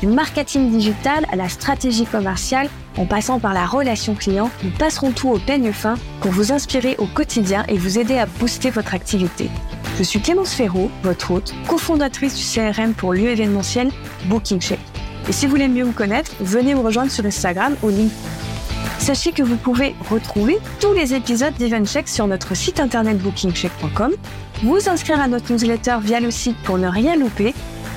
Du marketing digital à la stratégie commerciale, en passant par la relation client, nous passerons tout au peigne fin pour vous inspirer au quotidien et vous aider à booster votre activité. Je suis Clémence Ferraud, votre hôte, cofondatrice du CRM pour lieu événementiel Booking Check. Et si vous voulez mieux vous connaître, venez me rejoindre sur Instagram au link. Sachez que vous pouvez retrouver tous les épisodes d'EventCheck sur notre site internet bookingcheck.com, vous inscrire à notre newsletter via le site pour ne rien louper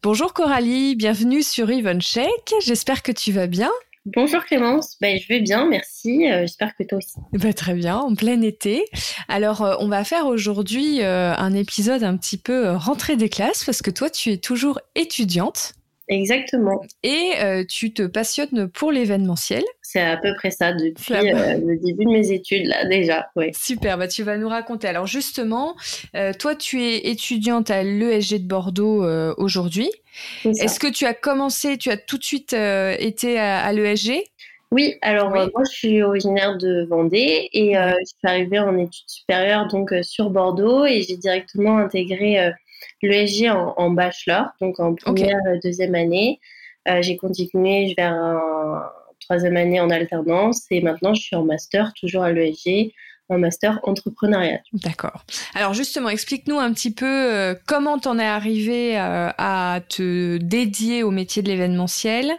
Bonjour Coralie, bienvenue sur EventCheck. J'espère que tu vas bien. Bonjour Clémence, ben, je vais bien, merci. Euh, j'espère que toi aussi. Ben, très bien, en plein été. Alors, euh, on va faire aujourd'hui euh, un épisode un petit peu rentrée des classes parce que toi, tu es toujours étudiante. Exactement. Et tu te passionnes pour l'événementiel. C'est à peu près ça depuis le début de mes études, là, déjà. Ouais. Super, bah, tu vas nous raconter. Alors, justement, toi, tu es étudiante à l'ESG de Bordeaux aujourd'hui. Est-ce que tu as commencé, tu as tout de suite euh, été à, l'ESG oui, alors euh, moi je suis originaire de Vendée et euh, je suis arrivée en études supérieures donc sur Bordeaux et j'ai directement intégré l'ESG en, bachelor, donc en première, deuxième année. j'ai continué vers une troisième année en alternance et maintenant je suis en master toujours à l'ESG un master entrepreneuriat. D'accord. Alors justement, explique-nous un petit peu euh, comment t'en es arrivé euh, à te dédier au métier de l'événementiel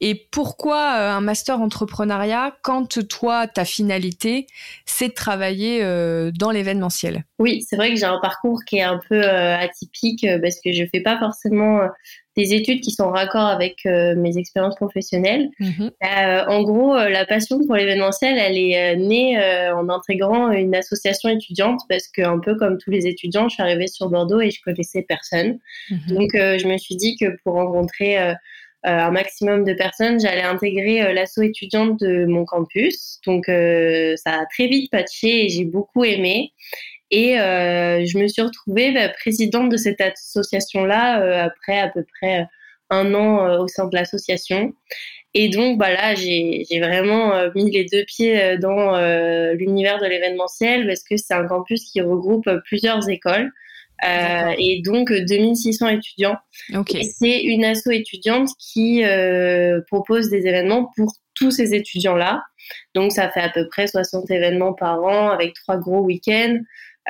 et pourquoi euh, un master entrepreneuriat quand toi, ta finalité, c'est de travailler dans l'événementiel? Oui, c'est vrai que j'ai un parcours qui est un peu atypique parce que je fais pas forcément des études qui sont en raccord avec euh, mes expériences professionnelles. Mhm. Euh, en gros, euh, la passion pour l'événementiel, elle est née en intégrant une association étudiante parce que un peu comme tous les étudiants, je suis arrivée sur Bordeaux et je connaissais personne. Mhm. Donc, je me suis dit que pour rencontrer un maximum de personnes, j'allais intégrer l'asso étudiante de mon campus. Donc, ça a très vite patché et j'ai beaucoup aimé. Et euh, je me suis retrouvée bah, présidente de cette association-là euh, après à peu près un an euh, au sein de l'association. Et donc, bah là, j'ai vraiment mis les deux pieds dans l'univers de l'événementiel parce que c'est un campus qui regroupe plusieurs écoles. Euh, et donc 2600 étudiants. Okay. C'est une asso étudiante qui euh, propose des événements pour tous ces étudiants-là. Donc ça fait à peu près 60 événements par an avec trois gros week-ends.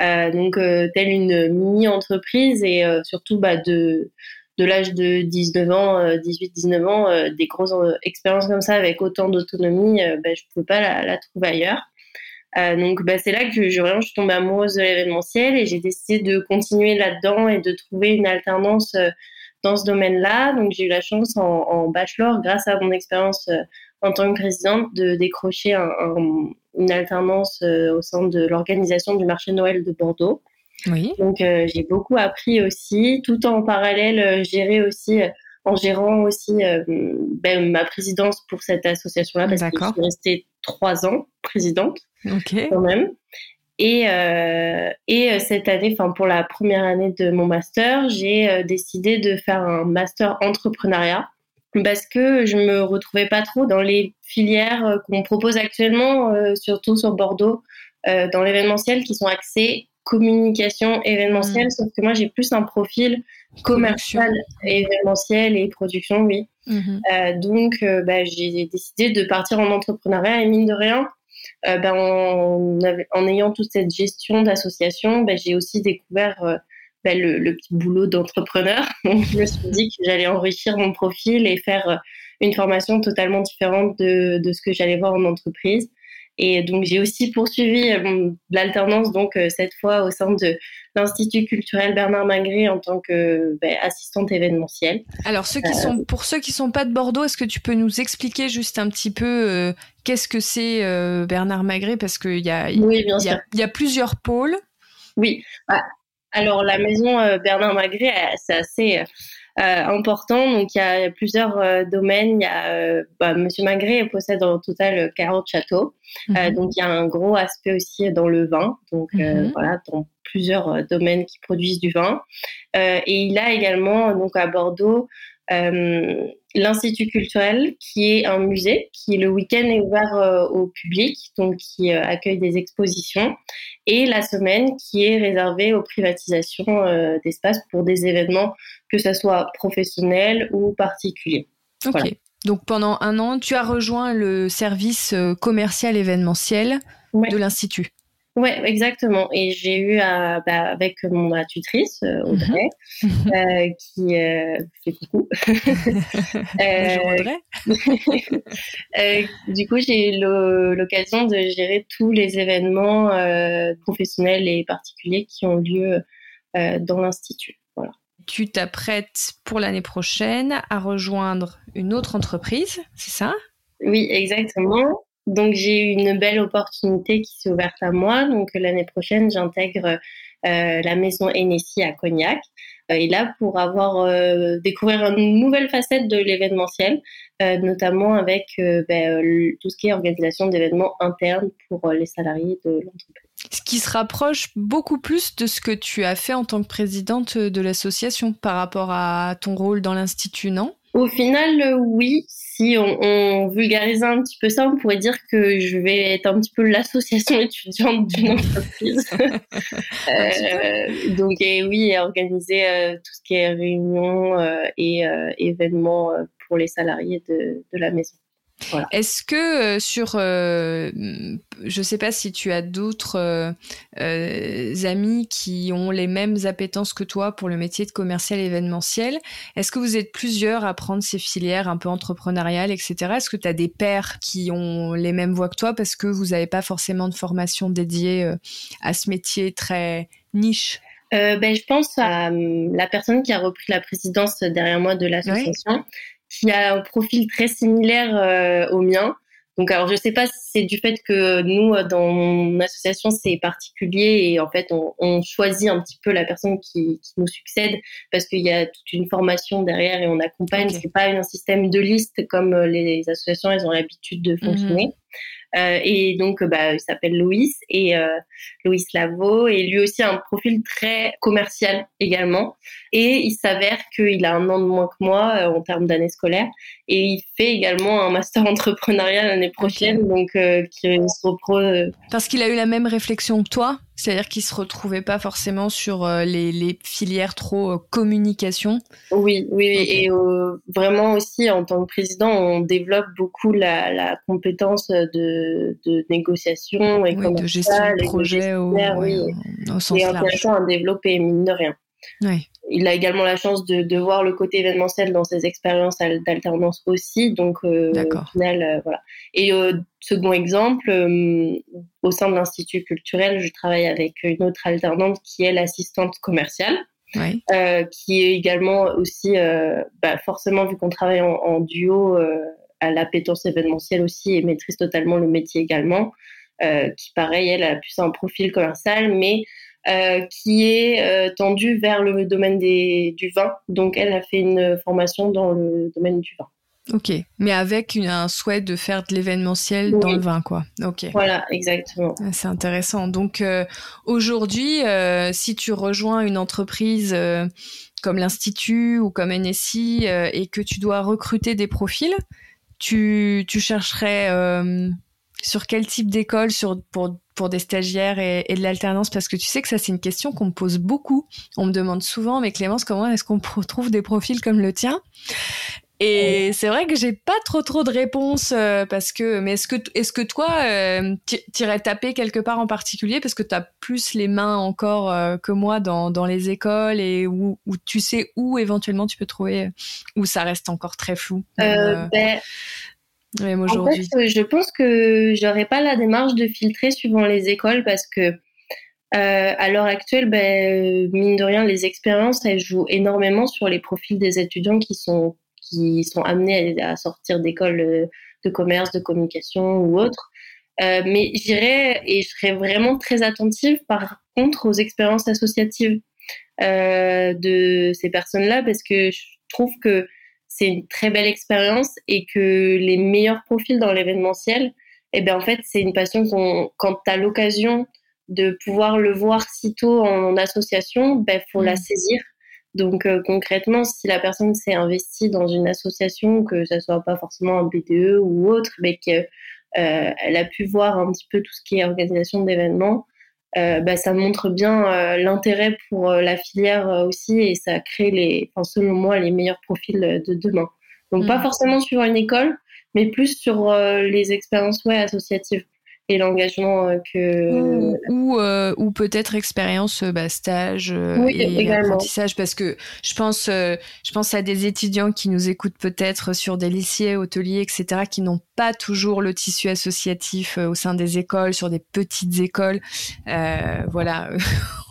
Euh, donc, euh, telle une mini-entreprise et euh, surtout bah, de, de l'âge de 19 ans, 18-19 ans, des grosses expériences comme ça avec autant d'autonomie, bah, je ne pouvais pas la, trouver ailleurs. donc bah, c'est là que je, vraiment, je suis tombée amoureuse de l'événementiel et j'ai décidé de continuer là-dedans et de trouver une alternance dans ce domaine-là. Donc j'ai eu la chance en, bachelor, grâce à mon expérience en tant que présidente, de décrocher un, une alternance euh, au sein de l'organisation du marché Noël de Bordeaux. Oui. Donc euh, j'ai beaucoup appris aussi, tout en parallèle euh, gérer aussi en gérant aussi ben, ma présidence pour cette association-là parce que je suis restée trois ans présidente quand même. Et, et cette année, enfin pour la première année de mon master, j'ai décidé de faire un master entrepreneuriat parce que je me retrouvais pas trop dans les filières euh, qu'on propose actuellement, euh, surtout sur Bordeaux, euh, dans l'événementiel, qui sont axées communication événementielle, mmh. sauf que moi j'ai plus un profil commercial, événementiel et production, oui. Mmh. donc bah, j'ai décidé de partir en entrepreneuriat et mine de rien, bah, en, en, ayant toute cette gestion d'association, bah, j'ai aussi découvert le, petit boulot d'entrepreneur. Donc, je me suis dit que j'allais enrichir mon profil et faire une formation totalement différente de, de ce que j'allais voir en entreprise. Et donc, j'ai aussi poursuivi euh, l'alternance, donc euh, cette fois au sein de l'Institut culturel Bernard Magret en tant que ben, assistante événementielle. Alors, ceux qui sont, pour ceux qui sont pas de Bordeaux, est-ce que tu peux nous expliquer juste un petit peu qu'est-ce que c'est Bernard Magret Parce qu'il y a, oui, il y a plusieurs pôles. Oui. Bah, alors, la maison Bernard Magret, c'est assez euh, important. Donc, il y a plusieurs euh, domaines. Il y a, euh, bah, Monsieur Magret possède en total 40 châteaux. Mhm. donc, il y a un gros aspect aussi dans le vin. Donc, mhm. voilà, dans plusieurs domaines qui produisent du vin. et il a également, donc, à Bordeaux, l'Institut culturel, qui est un musée qui le week-end est ouvert euh, au public, donc qui euh, accueille des expositions, et la semaine qui est réservée aux privatisations euh, d'espaces pour des événements, que ce soit professionnels ou particuliers. Ok. Donc pendant un an, tu as rejoint le service commercial événementiel de l'Institut. Ouais, exactement. Et j'ai eu à, bah, avec mon tutrice euh, Audrey, mhm. euh, qui euh, fait coucou. du coup, j'ai eu l'occasion de gérer tous les événements professionnels et particuliers qui ont lieu dans l'institut. Voilà. Tu t'apprêtes pour l'année prochaine à rejoindre une autre entreprise, c'est ça? Oui, exactement. Donc j'ai eu une belle opportunité qui s'est ouverte à moi. Donc l'année prochaine, j'intègre euh, la maison Hennessy à Cognac. Euh, et là, pour avoir euh, découvrir une nouvelle facette de l'événementiel, notamment avec ben, tout ce qui est organisation d'événements internes pour les salariés de l'entreprise. Ce qui se rapproche beaucoup plus de ce que tu as fait en tant que présidente de l'association par rapport à ton rôle dans l'institut, non? Au final, oui si on, vulgarisait un petit peu ça, on pourrait dire que je vais être un petit peu l'association étudiante d'une entreprise. euh, donc et oui, organiser euh, tout ce qui est réunions euh, et événements pour les salariés de la maison. Est-ce que euh, sur, euh, je ne sais pas si tu as d'autres euh, amis qui ont les mêmes appétences que toi pour le métier de commercial événementiel, est-ce que vous êtes plusieurs à prendre ces filières un peu entrepreneuriales, etc. Est-ce que tu as des pairs qui ont les mêmes voies que toi parce que vous n'avez pas forcément de formation dédiée à ce métier très niche? Ben, je pense à la personne qui a repris la présidence derrière moi de l'association, qui a un profil très similaire euh, au mien. Donc, alors, je sais pas si c'est du fait que nous, dans mon association, c'est particulier et en fait, on, on, choisit un petit peu la personne qui, qui nous succède parce qu'il y a toute une formation derrière et on accompagne. C'est pas un système de liste comme les associations, elles ont l'habitude de fonctionner. Mhm. Euh, et donc, bah, il s'appelle Loïs et euh, Loïs Lavaux et lui aussi a un profil très commercial également. Et il s'avère qu'il a un an de moins que moi euh, en termes d'année scolaire et il fait également un master entrepreneurial l'année prochaine, donc qui se reprend. Parce qu'il a eu la même réflexion que toi c'est-à-dire qu'ils se retrouvaient pas forcément sur euh, les, filières trop euh, communication. Oui, oui, et euh, vraiment aussi en tant que président, on développe beaucoup la, compétence de, négociation et de gestion de projet au, oui, au sens et intéressant à développer mine de rien. Il a également la chance de, voir le côté événementiel dans ses expériences d'alternance aussi. Donc, euh, au final, euh, voilà. Et euh, second exemple, au sein de l'Institut culturel, je travaille avec une autre alternante qui est l'assistante commerciale. qui est également aussi, bah, forcément, vu qu'on travaille en, duo, à l'appétence événementielle aussi et maîtrise totalement le métier également, qui, pareil, elle a plus un profil commercial, mais euh, qui est euh, tendue vers le domaine des, du vin. Donc, elle a fait une formation dans le domaine du vin. Ok, mais avec un souhait de faire de l'événementiel dans le vin, quoi. Ok. Voilà, exactement. Ah, c'est intéressant. Donc euh, aujourd'hui, si tu rejoins une entreprise comme l'Institut ou comme NSI et que tu dois recruter des profils, tu, tu chercherais sur quel type d'école pour, pour des stagiaires et, de l'alternance? Parce que tu sais que ça, c'est une question qu'on me pose beaucoup. On me demande souvent, mais Clémence, comment est-ce qu'on trouve des profils comme le tien? Et c'est vrai que j'ai pas trop trop de réponses parce que, mais est-ce que, est-ce que toi, euh, t'irais taper quelque part en particulier parce que tu as plus les mains encore que moi dans, dans les écoles et où, où, tu sais où éventuellement tu peux trouver, où ça reste encore très flou. Euh, ben, même aujourd'hui. En fait, je pense que j'aurais pas la démarche de filtrer suivant les écoles parce que euh, à l'heure actuelle, ben, mine de rien, les expériences, elles jouent énormément sur les profils des étudiants qui sont, qui sont amenés à, sortir d'écoles euh, de commerce, de communication ou autre. Euh, mais j'irais et je serais vraiment très attentive par contre aux expériences associatives euh, de ces personnes-là parce que je trouve que c'est une très belle expérience et que les meilleurs profils dans l'événementiel, eh bien en fait c'est une passion qu'on, quand tu as l'occasion de pouvoir le voir si tôt en association, ben faut la mmh. saisir. Donc euh, concrètement, si la personne s'est investie dans une association, que ça soit pas forcément un BDE ou autre, mais qu'elle euh, a pu voir un petit peu tout ce qui est organisation d'événements, euh, bah, ça montre bien l'intérêt pour la filière aussi et ça crée les, enfin, selon moi, les meilleurs profils de demain. Donc pas mmh. forcément sur une école, mais plus sur les expériences ouais, associatives et l'engagement euh, que ou euh, ou, peut-être expérience euh, bah, stage et apprentissage parce que je pense je pense à des étudiants qui nous écoutent peut-être sur des lycées hôteliers etc qui n'ont pas toujours le tissu associatif au sein des écoles sur des petites écoles. Voilà.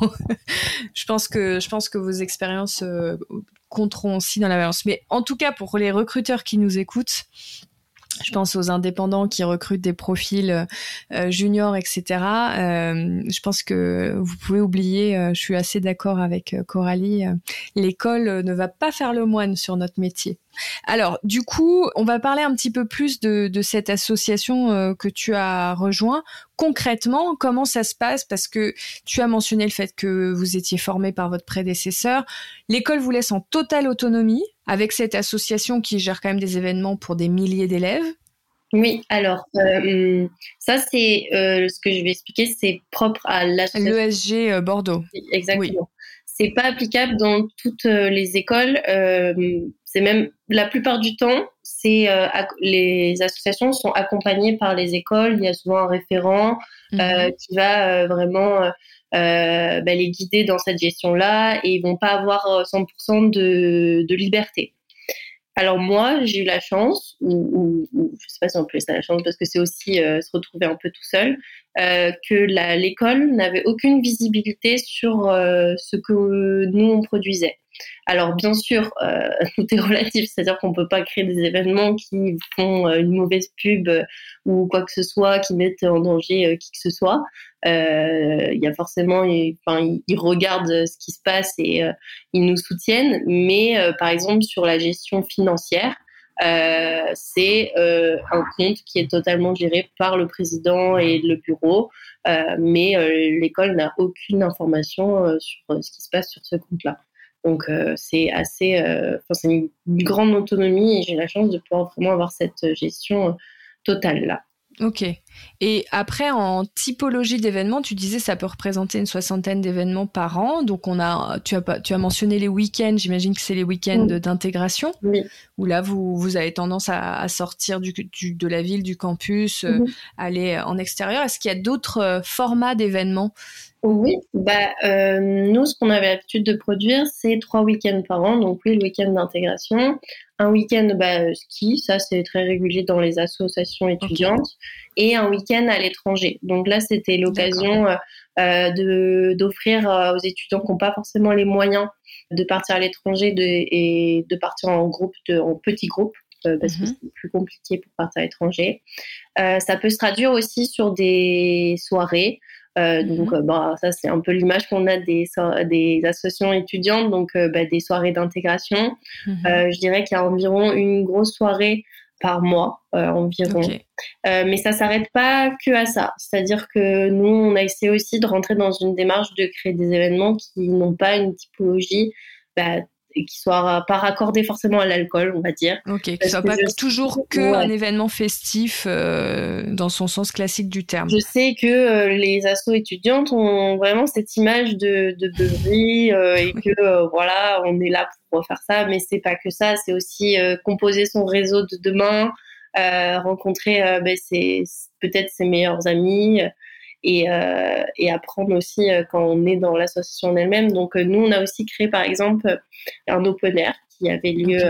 Je pense que je pense que vos expériences compteront aussi dans la balance. Mais en tout cas pour les recruteurs qui nous écoutent je pense aux indépendants qui recrutent des profils euh, juniors, etc. Euh, je pense que vous pouvez oublier, euh, je suis assez d'accord avec Coralie, l'école ne va pas faire le moine sur notre métier. Alors, du coup, on va parler un petit peu plus de, cette association euh, que tu as rejoint. Concrètement, comment ça se passe? Parce que tu as mentionné le fait que vous étiez formé par votre prédécesseur. L'école vous laisse en totale autonomie avec cette association qui gère quand même des événements pour des milliers d'élèves. Oui, alors euh, ça c'est euh, ce que je vais expliquer, c'est propre à. L'ESG Bordeaux. Exactement. C'est pas applicable dans toutes les écoles. C'est même la plupart du temps, c'est euh, les associations sont accompagnées par les écoles. Il y a souvent un référent euh, mhm. qui va euh, vraiment bah, les guider dans cette gestion-là et ils vont pas avoir 100% de, de liberté. Alors moi, j'ai eu la chance, ou, je sais pas si on peut ça la chance parce que c'est aussi se retrouver un peu tout seul, que l'école n'avait aucune visibilité sur ce que nous on produisait. Alors bien sûr, euh, tout est relatif, c'est-à-dire qu'on ne peut pas créer des événements qui font euh, une mauvaise pub euh, ou quoi que ce soit, qui mettent en danger qui que ce soit. Il y a forcément, enfin, ils, regardent ce qui se passe et ils nous soutiennent. Mais par exemple sur la gestion financière, c'est un compte qui est totalement géré par le président et le bureau, mais l'école n'a aucune information sur ce qui se passe sur ce compte-là. Donc euh, c'est assez, euh, c'est une, grande autonomie et j'ai la chance de pouvoir vraiment avoir cette gestion euh, totale là. Ok. Et après, en typologie d'événements, tu disais ça peut représenter une soixantaine d'événements par an. Donc, on a, tu as, tu as mentionné les week-ends. J'imagine que c'est les week-ends d'intégration. Oui. Où là, vous, vous avez tendance à, sortir du, de la ville, du campus, mhm. aller en extérieur. Est-ce qu'il y a d'autres formats d'événements oui, bah, euh, nous, ce qu'on avait l'habitude de produire, c'est trois week-ends par an. Donc oui, le week-end d'intégration, un week-end bah, ski, ça c'est très régulier dans les associations étudiantes, et un week-end à l'étranger. Donc là, c'était l'occasion euh, euh d'offrir euh, aux étudiants qui n'ont pas forcément les moyens de partir à l'étranger et de partir en groupe, de, en petits groupes. Euh, parce que mhm. c'est plus compliqué pour partir à l'étranger. ça peut se traduire aussi sur des soirées euh, mhm. donc, bah, ça, c'est un peu l'image qu'on a des, des associations étudiantes, donc euh, bah, des soirées d'intégration. Mhm. je dirais qu'il y a environ une grosse soirée par mois environ. mais ça s'arrête pas que à ça. C'est-à-dire que nous, on a essayé aussi de rentrer dans une démarche de créer des événements qui n'ont pas une typologie bah, qui soit pas raccordé forcément à l'alcool, on va dire. Ok, qui soit pas toujours que un événement festif euh, dans son sens classique du terme. Je sais que euh, les assos étudiantes ont vraiment cette image de, de beuverie euh, et que voilà, on est là pour faire ça, mais c'est pas que ça, c'est aussi composer son réseau de demain, rencontrer ben, peut-être ses meilleurs amis et, euh, et apprendre aussi euh, quand on est dans l'association elle-même. Donc euh, nous, on a aussi créé par exemple un open air qui avait lieu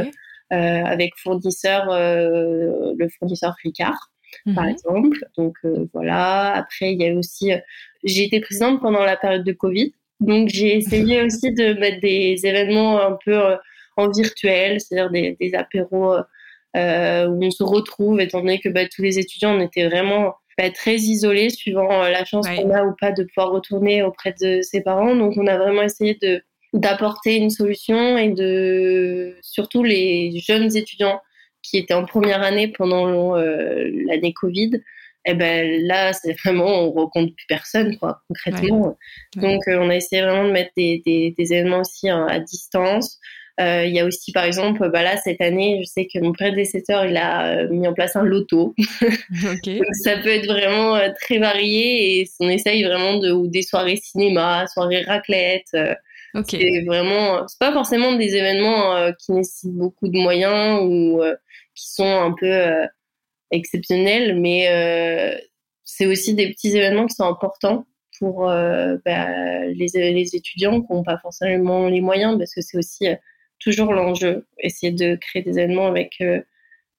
avec fournisseur, le fournisseur Ricard. par mhm. exemple. Donc voilà. Après, il y a aussi, j'ai été présidente pendant la période de Covid, donc j'ai essayé aussi de mettre des événements un peu en virtuel, c'est-à-dire des, des apéros où on se retrouve, étant donné que bah, tous les étudiants on était vraiment très isolé suivant euh, la chance qu'on a ou pas de pouvoir retourner auprès de ses parents. Donc on a vraiment essayé de d'apporter une solution et de surtout les jeunes étudiants qui étaient en première année pendant euh, l'année Covid. Et eh ben là, c'est vraiment on rencontre plus personne quoi concrètement. Donc euh, on a essayé vraiment de mettre des, des, des événements aussi hein, à distance. Euh, il y a aussi, par exemple, bah là, cette année, je sais que mon prédécesseur, il a euh, mis en place un loto. Donc, ça peut être vraiment euh, très varié et on essaye vraiment de, ou des soirées cinéma, soirées raclette. C'est vraiment, c'est pas forcément des événements qui nécessitent beaucoup de moyens ou qui sont un peu exceptionnels, mais c'est aussi des petits événements qui sont importants pour bah, les, les, étudiants qui n'ont pas forcément les moyens, parce que c'est aussi toujours l'enjeu, essayer de créer des événements avec euh,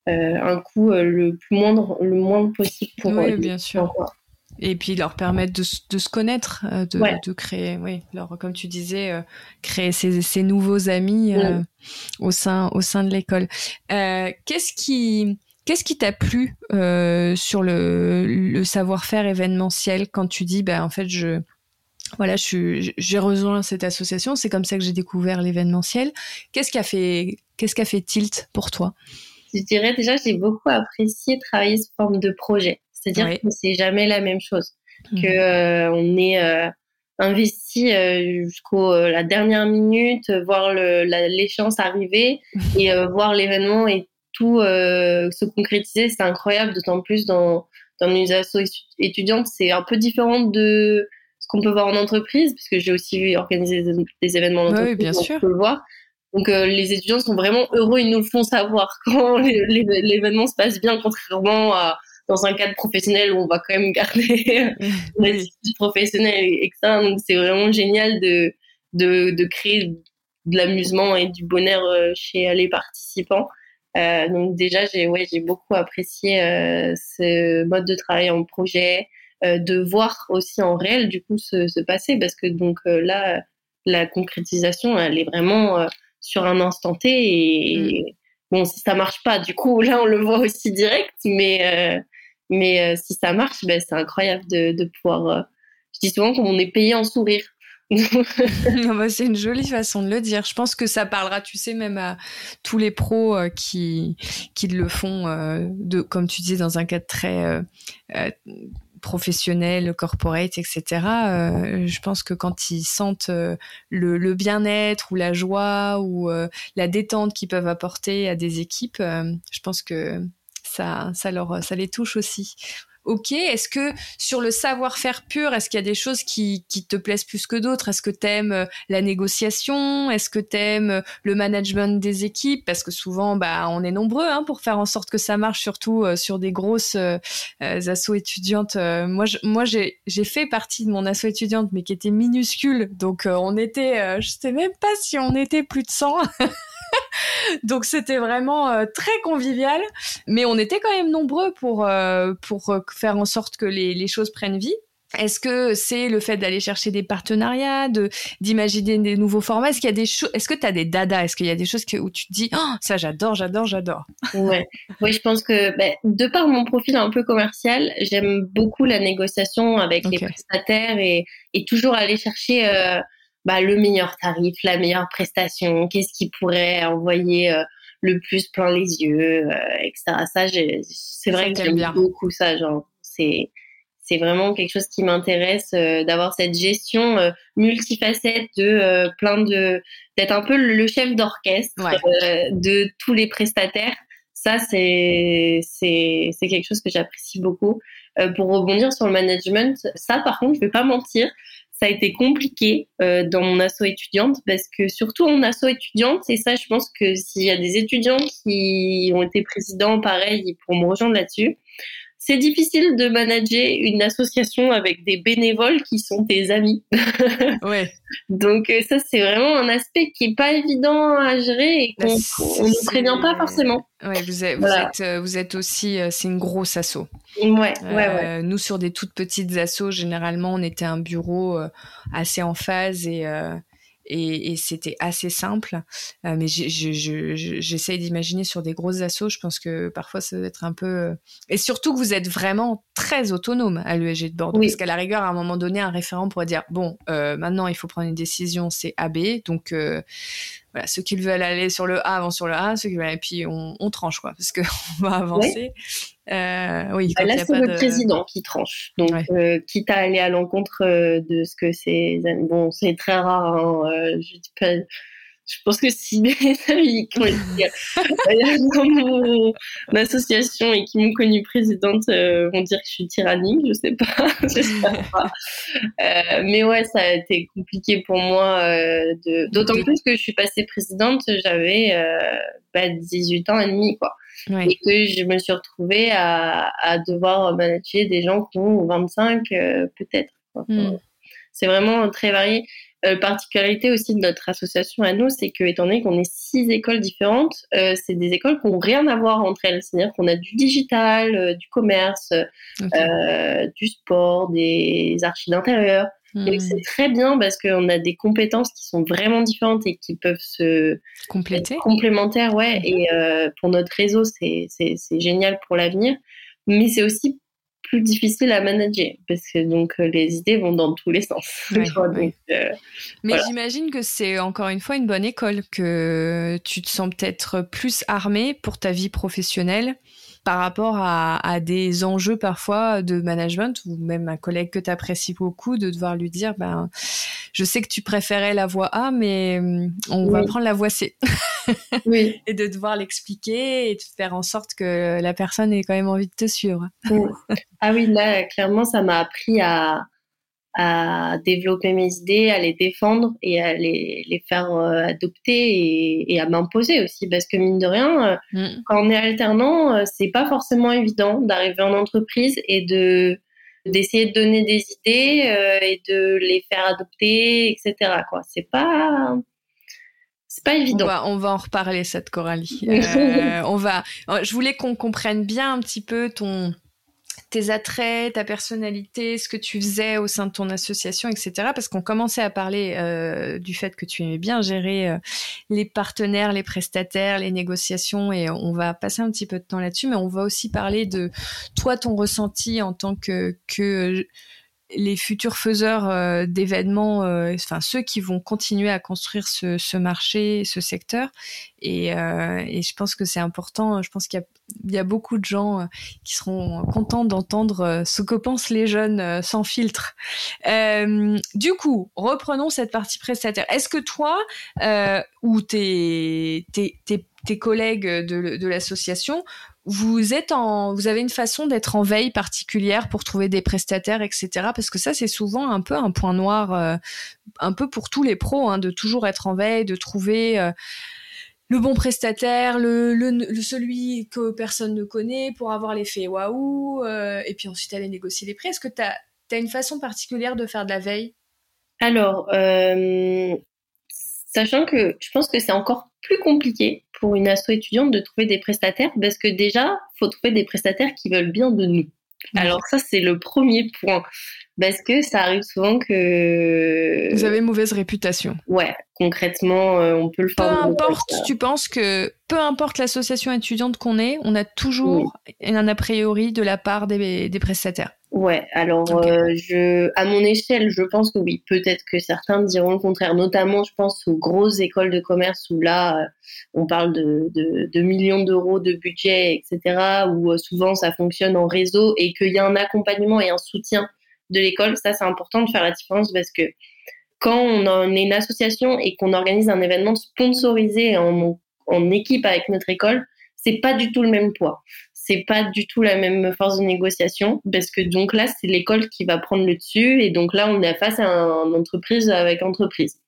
euh, un coût euh, le plus moindre, le moins possible pour oui, bien sûr. Et puis leur permettre de, de se connaître, de, de, créer, oui, alors, comme tu disais, créer ces, nouveaux amis au sein au sein de l'école. Qu'est-ce qui Qu'est-ce qui t'a plu sur le, le savoir-faire événementiel quand tu dis, bah, en fait, je, voilà, j'ai rejoint cette association. C'est comme ça que j'ai découvert l'événementiel. Qu'est-ce qui a fait, qu'est-ce qui a fait tilt pour toi? Je dirais déjà, j'ai beaucoup apprécié travailler sous forme de projet. C'est-à-dire que c'est jamais la même chose. Mhm. Que euh, on est euh, investi euh, jusqu'au la dernière minute, voir l'échéance arriver et voir l'événement et tout se concrétiser. C'est incroyable, d'autant plus dans dans une association étudiante, c'est un peu différent de qu'on peut voir en entreprise, puisque j'ai aussi organisé des, événements en entreprise, oui, bien sûr. on peut le voir. Donc euh, les étudiants sont vraiment heureux, ils nous le font savoir quand l'événement se passe bien, contrairement à dans un cadre professionnel où on va quand même garder l'attitude professionnelle, etc. Donc c'est vraiment génial de, de, de créer de l'amusement et du bonheur euh, chez les participants. Euh, donc déjà j'ai ouais j'ai beaucoup apprécié euh, ce mode de travail en projet, euh, de voir aussi en réel du coup se, passer parce que donc euh, là la concrétisation elle est vraiment euh, sur un instant T et, mm. bon si ça marche pas du coup là on le voit aussi direct mais mais si ça marche ben, c'est incroyable de, de pouvoir je dis souvent qu'on est payé en sourire bah, c'est une jolie façon de le dire. Je pense que ça parlera, tu sais, même à tous les pros qui qui le font, de, comme tu disais, dans un cadre très professionnels, corporate, etc. Euh, je pense que quand ils sentent euh, le, bien-être ou la joie ou euh, la détente qu'ils peuvent apporter à des équipes, je pense que ça, ça les touche aussi ok. Est-ce que sur le savoir-faire pur, est-ce qu'il y a des choses qui, te plaisent plus que d'autres? Est-ce que tu aimes euh, la négociation? Est-ce que tu aimes euh, le management des équipes? Parce que souvent, bah, on est nombreux hein, pour faire en sorte que ça marche, surtout euh, sur des grosses euh, assos étudiantes. moi, moi j'ai fait partie de mon asso étudiante, mais qui était minuscule. Donc, on était, je sais même pas si on était plus de 100. Donc c'était vraiment euh, très convivial, mais on était quand même nombreux pour euh, pour euh, faire en sorte que les, les choses prennent vie. Est-ce que c'est le fait d'aller chercher des partenariats, de d'imaginer des nouveaux formats? Est-ce qu'il y a des choses Est-ce que tu as des dadas? Est-ce qu'il y a des choses que, où tu te dis oh, ça j'adore, j'adore, j'adore! Ouais. Oui, je pense que ben, de par mon profil un peu commercial, j'aime beaucoup la négociation avec les prestataires et, et toujours aller chercher bah, le meilleur tarif, la meilleure prestation, qu'est-ce qui pourrait envoyer euh, le plus plein les yeux, euh, etc. Ça, c'est vrai que j'aime beaucoup ça. Genre, c'est c'est vraiment quelque chose qui m'intéresse d'avoir cette gestion multifacette de plein de d'être un peu le chef d'orchestre de tous les prestataires ça, c'est c'est c'est quelque chose que j'apprécie beaucoup. Euh, pour rebondir sur le management, ça, par contre, je vais pas mentir, ça a été compliqué euh, dans mon asso étudiante parce que surtout en asso étudiante, et ça, je pense que s'il y a des étudiants qui ont été présidents, pareil, ils pourront me rejoindre là-dessus c'est difficile de manager une association avec des bénévoles qui sont tes amis. ouais. Donc euh, ça c'est vraiment un aspect qui est pas évident à gérer et bah, qu'on ne prévient pas forcément. Ouais, vous êtes, vous, êtes euh, vous êtes aussi, euh, c'est une grosse asso. Ouais, ouais, ouais. Nous sur des toutes petites assos, généralement on était un bureau assez en phase et et, et c'était assez simple. Euh, mais j'essaye d'imaginer sur des grosses assos, je pense que parfois ça doit être un peu... Euh, et surtout que vous êtes vraiment très autonome à l'USG de Bordeaux, parce qu'à la rigueur, à un moment donné, un référent pourrait dire, bon, euh, maintenant il faut prendre une décision, c'est AB, donc voilà, ceux qui veulent aller sur le A vont sur le A, ceux qui veulent, et puis on, on tranche quoi, parce qu'on va avancer. Euh, oui, bah, là c'est le président qui tranche, donc euh, quitte à aller à l'encontre euh, de ce que c'est, bon, c'est très rare. Hein, je dis pas, je pense que si mes amis qui ont été dans mon association et qui m'ont connue présidente euh, vont dire que je suis tyrannique, je sais pas, j'espère pas. Euh, mais ouais, ça a été compliqué pour moi, euh, de... d'autant plus que je suis passée présidente, j'avais bah, 18 ans et demi, quoi. Et que je me suis retrouvée à, à, devoir manager des gens qui ont 25 peut-être. Hmm. C'est vraiment très varié. Euh, particularité aussi de notre association à nous, c'est que étant donné qu'on est six écoles différentes, euh, c'est des écoles qui n'ont rien à voir entre elles. C'est-à-dire qu'on a du digital, euh, du commerce, euh, du sport, des archives d'intérieur. Et hmm. c'est très bien parce qu'on a des compétences qui sont vraiment différentes et qui peuvent se compléter, complémentaires, ouais. Et pour notre réseau, c'est génial pour l'avenir. Mais c'est aussi plus difficile à manager parce que donc euh, les idées vont dans tous les sens. Euh, Mais j'imagine que c'est encore une fois une bonne école, que tu te sens peut-être plus armé pour ta vie professionnelle par rapport à, des enjeux parfois de management ou même un collègue que tu apprécies beaucoup de devoir lui dire ben je sais que tu préférais la voie A mais hum, on va prendre la voie C oui. et de devoir l'expliquer et de faire en sorte que la personne ait quand même envie de te suivre ah oui là clairement ça m'a appris à à développer mes idées, à les défendre et à les, les faire euh, adopter et, à m'imposer aussi. Parce que mine de rien, euh, mm. quand on est alternant, euh, c'est pas forcément évident d'arriver en entreprise et de d'essayer de donner des idées et de les faire adopter, etc. Quoi, c'est pas c'est pas évident. On va, on va en reparler cette Coralie. on va. Je voulais qu'on comprenne bien un petit peu ton tes attraits, ta personnalité, ce que tu faisais au sein de ton association, etc. Parce qu'on commençait à parler euh, du fait que tu aimais bien gérer euh, les partenaires, les prestataires, les négociations, et on va passer un petit peu de temps là-dessus, mais on va aussi parler de toi, ton ressenti en tant que, que les futurs faiseurs euh, d'événements, euh, enfin ceux qui vont continuer à construire ce, ce marché, ce secteur. Et, euh, et je pense que c'est important. Je pense qu'il y, y, a beaucoup de gens qui seront contents d'entendre ce que pensent les jeunes sans filtre. du coup, reprenons cette partie prestataire. Est-ce que toi ou tes, tes, tes, collègues de l'association vous êtes en, vous avez une façon d'être en veille particulière pour trouver des prestataires, etc. Parce que ça, c'est souvent un peu un point noir, euh, un peu pour tous les pros, hein, de toujours être en veille, de trouver euh, le bon prestataire, le, celui que personne ne connaît pour avoir l'effet waouh, euh, et puis ensuite aller négocier les prix. Est-ce que tu as, une façon particulière de faire de la veille? Alors, sachant que je pense que c'est encore plus compliqué pour une asso étudiante de trouver des prestataires parce que déjà, faut trouver des prestataires qui veulent bien de nous. Alors ça, c'est le premier point. Parce que ça arrive souvent que... Vous avez mauvaise réputation. Ouais, concrètement, euh, on peut le faire. Peu importe, tu penses que peu importe l'association étudiante qu'on est, on a toujours un a priori de la part des, des prestataires. Ouais, alors euh, je, à mon échelle, je pense que oui. Peut-être que certains diront le contraire. Notamment, je pense aux grosses écoles de commerce où là, euh, on parle de, de, de millions d'euros de budget, etc. Où euh, souvent ça fonctionne en réseau et qu'il y a un accompagnement et un soutien de l'école. Ça, c'est important de faire la différence parce que quand on est une association et qu'on organise un événement sponsorisé en, en équipe avec notre école, c'est pas du tout le même poids c'est pas du tout la même force de négociation parce que donc là c'est l'école qui va prendre le dessus et donc là on est face à une entreprise avec entreprise.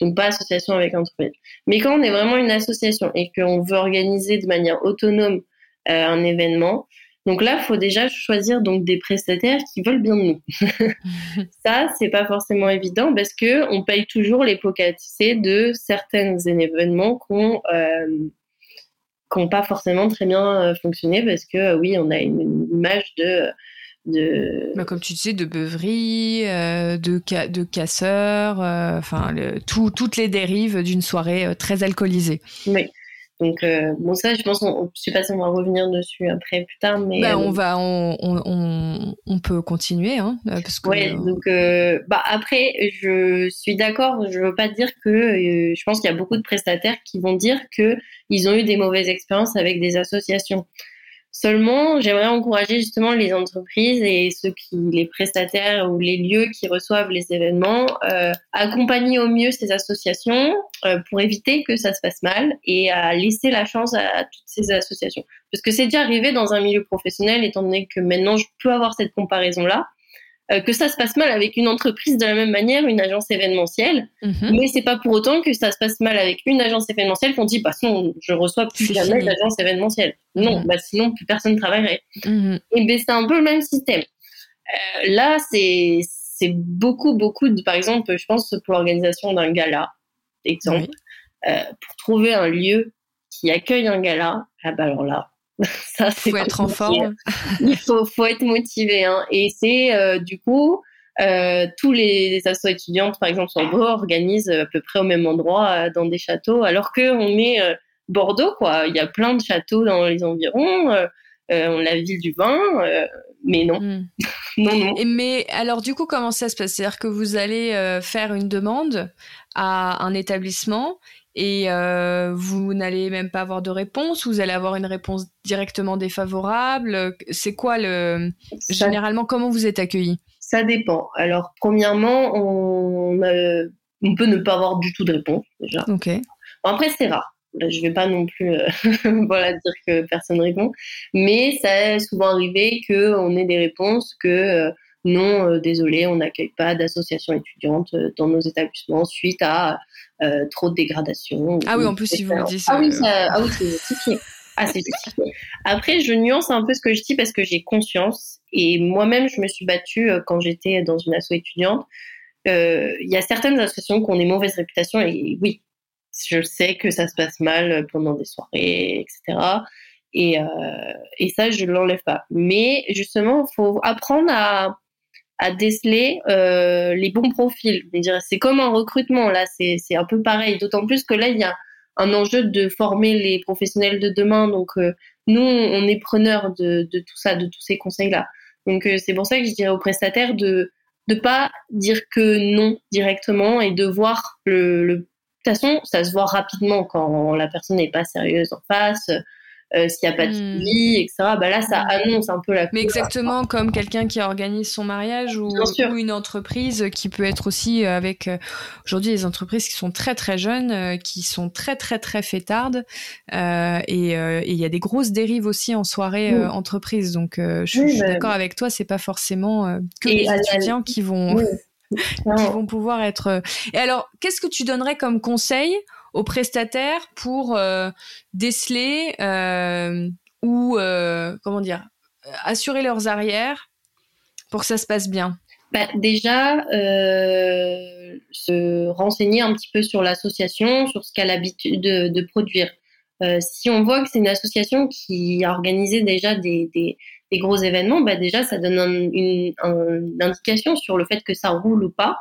Donc pas association avec entreprise. Mais quand on est vraiment une association et qu'on veut organiser de manière autonome euh, un événement donc là il faut déjà choisir donc des prestataires qui veulent bien de nous. Ça c'est pas forcément évident parce que on paye toujours les pots de certains événements qu'on euh, qui n'ont pas forcément très bien euh, fonctionné parce que euh, oui, on a une, image de de... Bah, comme tu disais, de beuverie, euh, de, de casseurs, enfin toutes les dérives d'une soirée très alcoolisée. Oui. Donc euh, bon ça je pense on, je sais pas si on va revenir dessus après plus tard mais bah, on euh, va on, on, on, peut continuer hein euh, parce que ouais donc euh, bah après je suis d'accord je veux pas dire que je pense qu'il y a beaucoup de prestataires qui vont dire que ils ont eu des mauvaises expériences avec des associations Seulement, j'aimerais encourager justement les entreprises et ceux qui, les prestataires ou les lieux qui reçoivent les événements, euh, à accompagner au mieux ces associations euh, pour éviter que ça se passe mal et à laisser la chance à, toutes ces associations. Parce que c'est déjà arrivé dans un milieu professionnel, étant donné que maintenant je peux avoir cette comparaison-là. Euh, que ça se passe mal avec une entreprise de la même manière, une agence événementielle, mhm. mais c'est pas pour autant que ça se passe mal avec une agence événementielle qu'on dit bah sinon je reçois plus jamais d'agence événementielle. Non, bah sinon plus personne travaillerait. Mhm. Et ben c'est un peu le même système. Euh, là c'est c'est beaucoup beaucoup de par exemple je pense pour l'organisation d'un gala exemple euh, pour trouver un lieu qui accueille un gala ah bah alors là ça, faut être en forme. Il faut, faut être motivé. Hein. Et c'est euh, du coup, euh, tous les associations étudiantes, par exemple, sur Bordeaux, organisent à peu près au même endroit euh, dans des châteaux, alors qu'on est euh, Bordeaux, quoi. Il y a plein de châteaux dans les environs. Euh, la ville du vin, mais non. Hmm. non, non. Et mais alors, du coup, comment ça se passe? C'est-à-dire que vous allez faire une demande à un établissement et euh, vous n'allez même pas avoir de réponse, vous allez avoir une réponse directement défavorable. C'est quoi le généralement comment vous êtes accueilli Ça dépend. Alors premièrement, on, euh, on, peut ne pas avoir du tout de réponse déjà. Ok. après c'est rare. Je vais pas non plus euh, voilà dire que personne répond, mais ça est souvent arrivé que on ait des réponses que euh, non, désolé, on n'accueille pas d'association étudiante dans nos établissements suite à euh, trop de dégradation. Ah oui, en plus, si vous le dites. Ah oui, ah oui c'est justifié. Ah, c'est justifié. Après, je nuance un peu ce que je dis parce que j'ai conscience. Et moi-même, je me suis battue euh, quand j'étais dans une asso étudiante. Euh, il y a certaines associations qui ont des mauvaises réputations et oui, je sais que ça se passe mal pendant des soirées, etc. Et, euh, et ça, je ne l'enlève pas. Mais justement, il faut apprendre à, à déceler euh, les bons profils. C'est comme un recrutement, là, c'est un peu pareil. D'autant plus que là, il y a un enjeu de former les professionnels de demain. Donc, euh, nous, on est preneurs de, de, tout ça, de tous ces conseils-là. Donc, euh, c'est pour ça que je dirais aux prestataires de ne pas dire que non directement et de voir le. De toute façon, ça se voit rapidement quand la personne n'est pas sérieuse en face. Euh, s'il n'y a pas de hmm. suivi, etc. Bah là, ça hmm. annonce un peu la. Mais exactement comme quelqu'un qui organise son mariage ou, une entreprise qui peut être aussi euh, avec euh, aujourd'hui des entreprises qui sont très très jeunes, qui sont très très très fêtardes et il y a des grosses dérives aussi en soirée entreprise. Donc je, suis bah, d'accord avec toi, c'est pas forcément que les étudiants qui vont. qui vont pouvoir être. Et alors, qu'est-ce que tu donnerais comme conseil aux prestataires pour euh, déceler euh, ou euh, comment dire assurer leurs arrières pour que ça se passe bien bah, déjà se renseigner un petit peu sur l'association, sur ce qu'elle a l'habitude de, produire. si on voit que c'est une association qui a organisé déjà des, des, gros événements, bah déjà ça donne une, une, indication sur le fait que ça roule ou pas.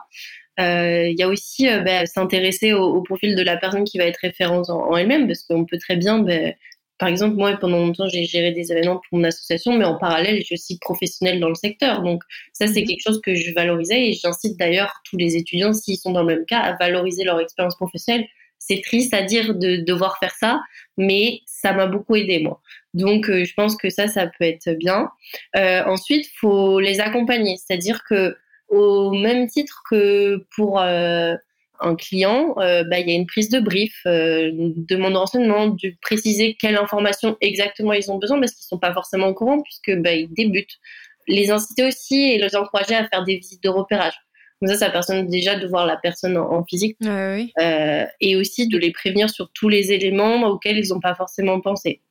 Euh, il y a aussi euh, bah, s'intéresser au, profil de la personne qui va être référence en, elle-même, parce qu'on peut très bien bah, par exemple, moi, pendant longtemps, j'ai géré des événements pour mon association, mais en parallèle, je suis aussi professionnelle dans le secteur. Donc, ça, c'est mhm. quelque chose que je valorisais et j'incite d'ailleurs tous les étudiants, s'ils sont dans le même cas, à valoriser leur expérience professionnelle. C'est triste à dire de devoir faire ça, mais ça m'a beaucoup aidé, moi. Donc, euh, je pense que ça, ça peut être bien. Euh, ensuite, faut les accompagner. C'est-à-dire que, au même titre que pour... Euh, un client, euh, bah, il y a une prise de brief, euh, une demande de renseignement, de préciser quelle information exactement ils ont besoin parce qu'ils sont pas forcément au courant puisque bah, ils débutent. Les inciter aussi et les encourager à faire des visites de repérage. Comme ça, ça personne déjà de voir la personne en, physique euh, et aussi de les prévenir sur tous les éléments auxquels ils n'ont pas forcément pensé.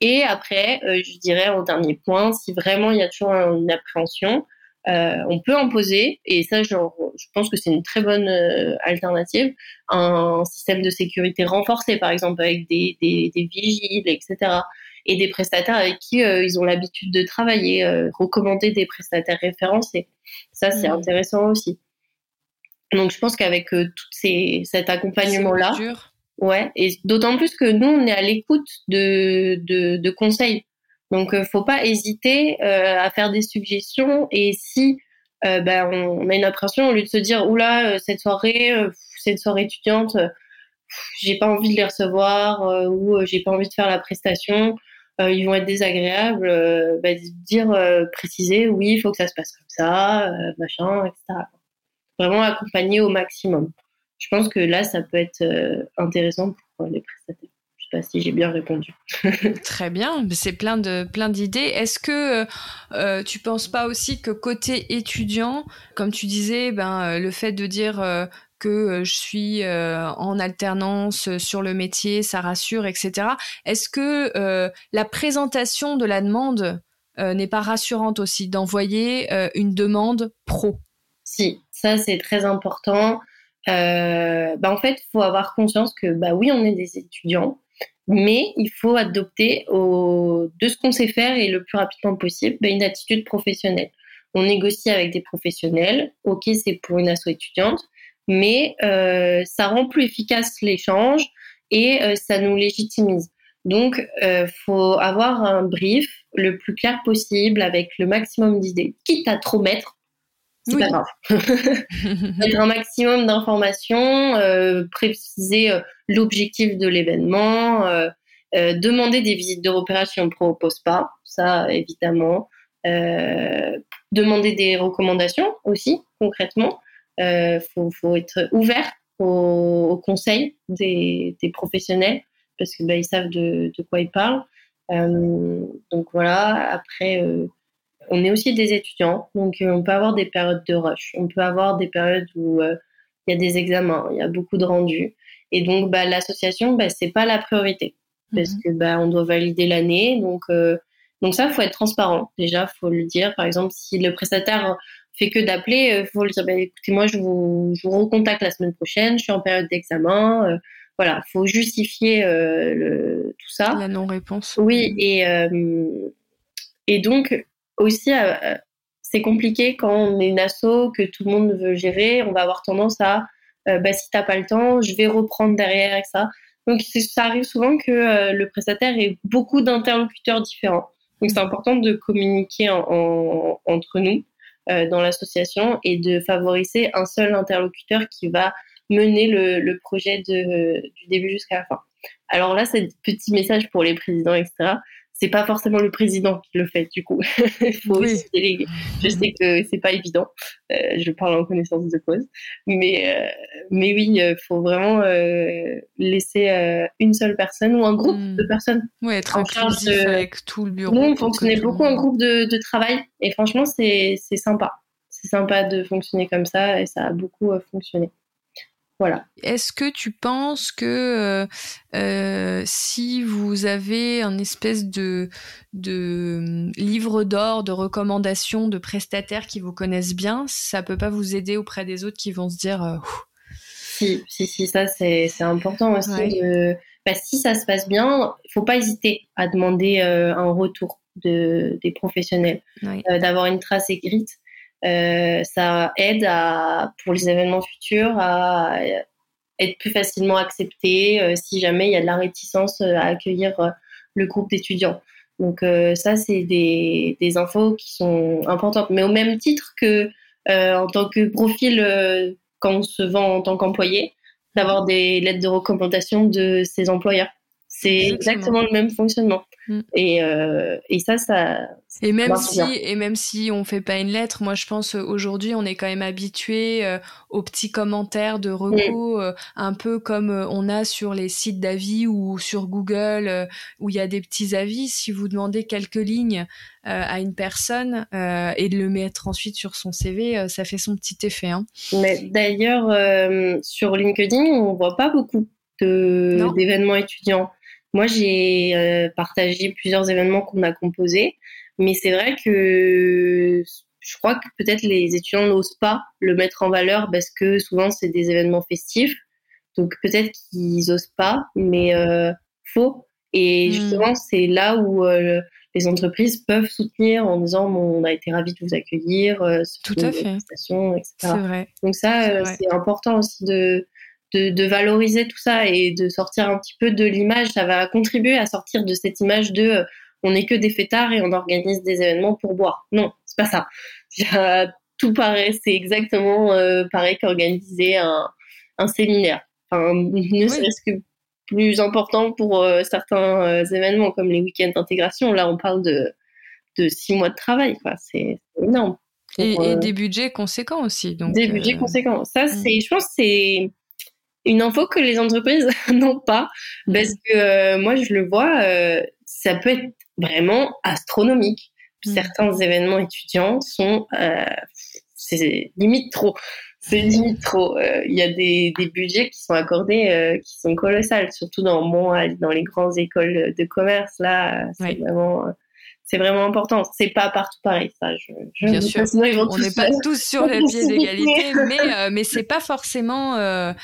Et après, je dirais en dernier point, si vraiment il y a toujours une appréhension, euh, on peut imposer, et ça, je pense que c'est une très bonne euh, alternative, un système de sécurité renforcé, par exemple, avec des, vigiles, etc. Et des prestataires avec qui euh, ils ont l'habitude de travailler, recommander des prestataires référencés. Ça, c'est mmh. intéressant aussi. Donc, je pense qu'avec tout ces, cet accompagnement-là, ouais, et d'autant plus que nous, on est à l'écoute de, de, de conseils. Donc, ne euh, faut pas hésiter euh, à faire des suggestions. Et si euh, ben, on, a une impression, au lieu de se dire, oula, cette soirée, c'est une soirée étudiante, j'ai pas envie de les recevoir ou j'ai pas envie de faire la prestation, ils vont être désagréables, ben, dire, préciser, oui, il faut que ça se passe comme ça, machin, etc. Vraiment accompagner au maximum. Je pense que là, ça peut être intéressant pour les prestataires sais pas si j'ai bien répondu. Très bien, c'est plein de plein d'idées. Est-ce que tu euh, tu penses pas aussi que côté étudiant, comme tu disais, ben euh, le fait de dire euh, que je suis en alternance sur le métier, ça rassure, etc. Est-ce que la présentation de la demande n'est pas rassurante aussi d'envoyer une demande pro? Si, ça c'est très important. bah en fait, il faut avoir conscience que bah oui, on est des étudiants, mais il faut adopter de ce qu'on sait faire et le plus rapidement possible ben, une attitude professionnelle. On négocie avec des professionnels, ok c'est pour une asso étudiante, mais euh, ça rend plus efficace l'échange et euh, ça nous légitimise. Donc, euh, faut avoir un brief le plus clair possible avec le maximum d'idées, quitte à trop mettre, c'est pas grave. Mettre un maximum d'informations, euh, préciser euh, l'objectif de l'événement, euh, demander des visites de repérage si on ne propose pas, ça évidemment. demander des recommandations aussi, concrètement. Il faut, être ouvert aux, conseils des, professionnels parce qu'ils bah, savent de, de, quoi ils parlent. donc voilà, après on est aussi des étudiants, donc euh, on peut avoir des périodes de rush, on peut avoir des périodes où euh, il y a des examens, il y a beaucoup de rendus, et donc bah, l'association, bah, c'est pas la priorité parce mhm. que bah, on doit valider l'année, donc euh, donc ça faut être transparent. Déjà, faut le dire. Par exemple, si le prestataire fait que d'appeler, faut le dire. Bah, écoutez, moi je vous, je vous recontacte la semaine prochaine, je suis en période d'examen. voilà, faut justifier tout ça. La non-réponse. Oui, et et donc aussi, euh, euh, c'est compliqué quand on est une asso, que tout le monde veut gérer. On va avoir tendance à, euh, bah, si t'as pas le temps, je vais reprendre derrière et ça. Donc, ça arrive souvent que le prestataire ait beaucoup d'interlocuteurs différents. Donc, c'est important de communiquer entre nous dans l'association et de favoriser un seul interlocuteur qui va mener le, projet du début jusqu'à la fin. Alors là, c'est petit message pour les présidents, etc c'est pas forcément le président qui le fait du coup. Il faut aussi déléguer. Je sais que c'est pas évident. Euh, je parle en connaissance de cause, mais euh, mais oui, il faut vraiment euh, laisser une seule personne ou un groupe hmm. de personnes. Oui, être en charge avec tout le bureau. Nous, on fonctionnait beaucoup en groupe de, de travail et franchement, c'est c'est sympa. C'est sympa de fonctionner comme ça et ça a beaucoup fonctionné. Voilà. Est-ce que tu penses que euh, euh, si vous avez un espèce de, de hum, livre d'or de recommandations de prestataires qui vous connaissent bien, ça peut pas vous aider auprès des autres qui vont se dire euh, si, si, si, ça c'est important aussi. Bah, si ça se passe bien, il faut pas hésiter à demander un retour de, des professionnels, d'avoir une trace écrite. Euh, ça aide à, pour les événements futurs à être plus facilement accepté euh, si jamais il y a de la réticence euh, à accueillir le groupe d'étudiants. Donc ça, c'est des, des, infos qui sont importantes. Mais au même titre que en tant que profil, quand on se vend en tant qu'employé, d'avoir des lettres de recommandation de ses employeurs. C'est exactement le même fonctionnement. Mm. Et, euh, et ça, ça. Et même si, et même si on fait pas une lettre, moi je pense euh, aujourd'hui on est quand même habitué euh, aux petits commentaires de recours, mm. un peu comme on a sur les sites d'avis ou sur Google où il y a des petits avis. Si vous demandez quelques lignes à une personne et de le mettre ensuite sur son CV, ça fait son petit effet. Hein. Mais d'ailleurs sur LinkedIn, on voit pas beaucoup d'événements étudiants. Moi, j'ai euh, partagé plusieurs événements qu'on a composés, mais c'est vrai que je crois que peut-être les étudiants n'osent pas le mettre en valeur parce que souvent c'est des événements festifs, donc peut-être qu'ils osent pas, mais euh, faux. Et hmm. justement, c'est là où euh, les entreprises peuvent soutenir en disant bon, on a été ravis de vous accueillir, euh, tout à fait, etc. C'est vrai. Donc ça, c'est important aussi de de, valoriser tout ça et de sortir un petit peu de l'image. Ça va contribuer à sortir de cette image de euh, on n'est que des fêtards et on organise des événements pour boire. Non, c'est pas ça. tout paraît, c'est exactement euh, pareil qu'organiser un, un séminaire. Enfin, ne serait-ce que plus important pour euh, certains événements comme les week-ends d'intégration. Là, on parle de, de six mois de travail. C'est énorme. et, des budgets conséquents aussi. Donc, des budgets conséquents. Ça, mm. je pense, c'est une info que les entreprises n'ont pas, parce que euh, moi je le vois, euh, ça peut être vraiment astronomique. Mm. Certains événements étudiants sont, euh, c'est limite trop. C'est limite trop. Il y a des, des, budgets qui sont accordés qui sont colossales, surtout dans, bon, dans les grandes écoles de commerce. Là, c'est vraiment c'est vraiment important. C'est pas partout pareil, ça. Je, Bien sûr, on n'est pas tous sur le pied d'égalité, mais euh, mais c'est pas forcément euh,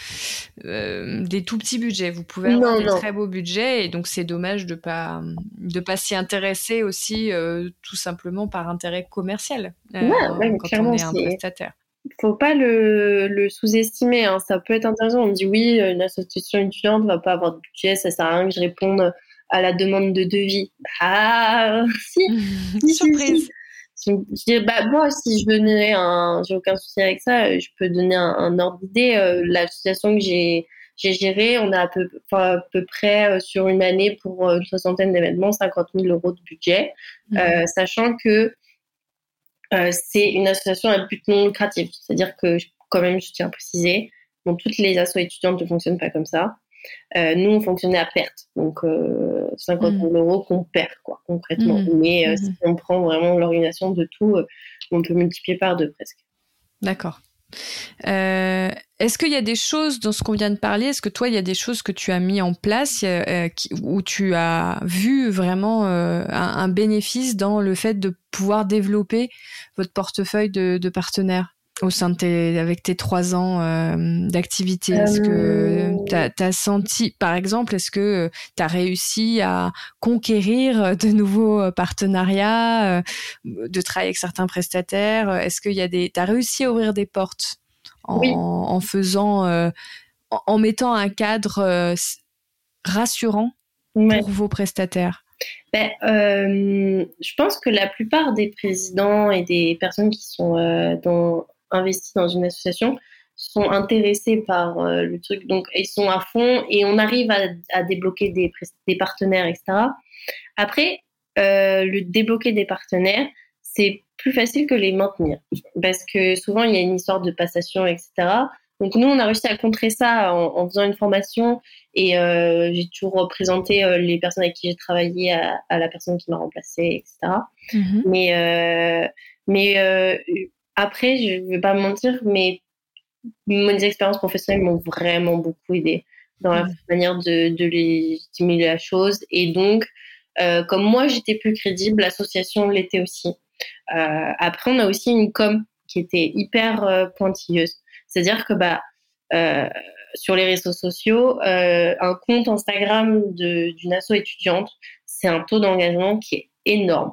euh, des tout petits budgets. Vous pouvez avoir des très beaux budgets, et donc c'est dommage de pas de pas s'y intéresser aussi tout simplement par intérêt commercial ouais, quand on est un prestataire faut pas le, le sous-estimer. Hein. Ça peut être intéressant. On me dit oui, une association étudiante va pas avoir de budget, ça sert à rien que je réponde à la demande de devis. Ah, si, surprise. Je, bah, moi, si je donnais un, j'ai aucun souci avec ça, je peux donner un, ordre d'idée. Euh, l'association que j'ai, j'ai gérée, on a à peu, à peu près euh, sur une année pour euh, une soixantaine d'événements, 50 000 euros de budget, mhm. sachant que c'est une association à but non lucratif. C'est-à-dire que, quand même, je tiens à préciser, bon, toutes les assos étudiantes ne fonctionnent pas comme ça. Euh, nous, on fonctionnait à perte, donc 50 euh, 000 mm. euros qu'on perd, quoi, concrètement. Mm. Mais euh, mm. si on prend vraiment l'organisation de tout, on peut multiplier par deux presque. D'accord. est-ce qu'il y a des choses dans ce qu'on vient de parler? Est-ce que toi, il y a des choses que tu as mis en place où tu as vu vraiment un, bénéfice dans le fait de pouvoir développer votre portefeuille de partenaires? Au sein de tes, avec tes trois ans euh, d'activité Est-ce que euh. tu as, senti, par exemple, est-ce que tu as réussi à conquérir de nouveaux partenariats, euh, de travailler avec certains prestataires Est-ce qu'il y a des, as réussi à ouvrir des portes en, en faisant, en, mettant un cadre rassurant pour vos prestataires? Ben, je pense que la plupart des présidents et des personnes qui sont dans, investis dans une association sont intéressés par euh, le truc, donc ils sont à fond et on arrive à, débloquer des, des, partenaires, etc. Après, euh, le débloquer des partenaires, c'est plus facile que les maintenir parce que souvent il y a une histoire de passation, etc. Donc nous, on a réussi à contrer ça en, faisant une formation et euh, j'ai toujours présenté les personnes avec qui j'ai travaillé à, la personne qui m'a remplacé, etc. Mm-hmm. Mais mais après, je ne vais pas mentir, mais mes expériences professionnelles m'ont vraiment beaucoup aidé dans la manière de, de légitimer la chose. Et donc, euh, comme moi, j'étais plus crédible, l'association l'était aussi. Euh, après, on a aussi une com qui était hyper euh, pointilleuse. C'est-à-dire que bah, sur les réseaux sociaux, un compte Instagram d'une asso étudiante, c'est un taux d'engagement qui est énorme.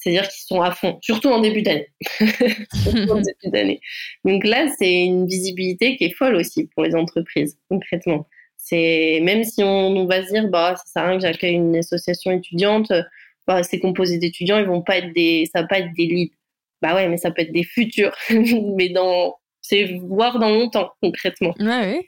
C'est-à-dire qu'ils sont à fond, surtout en début d'année. Donc là, c'est une visibilité qui est folle aussi pour les entreprises, concrètement. C'est même si on, va se dire bah ça sert à rien que j'accueille une association étudiante, bah, c'est composé d'étudiants, ils vont pas être des ça va pas être des leads. Bah ouais, mais ça peut être des futurs, mais dans c'est voir dans longtemps concrètement.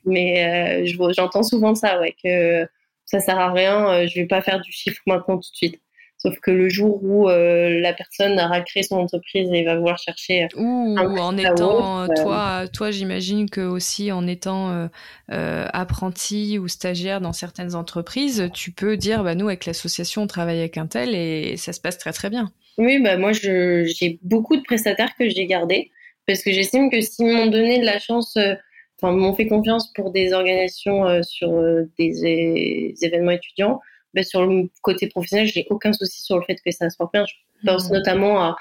Mais euh, j'entends souvent ça, ouais, que ça sert à rien, euh, je vais pas faire du chiffre maintenant tout de suite. Sauf que le jour où euh, la personne aura créé son entreprise et va vouloir chercher ou en étant toi toi j'imagine que aussi en étant apprenti ou stagiaire dans certaines entreprises tu peux dire bah nous avec l'association on travaille avec un tel et ça se passe très très bien. Oui bah moi j'ai beaucoup de prestataires que j'ai gardés parce que j'estime que s'ils m'ont donné de la chance, euh, enfin, m'ont fait confiance pour des organisations euh, sur euh, des, événements étudiants, ben, sur le côté professionnel, j'ai aucun souci sur le fait que ça se porte bien. Je pense mmh. notamment à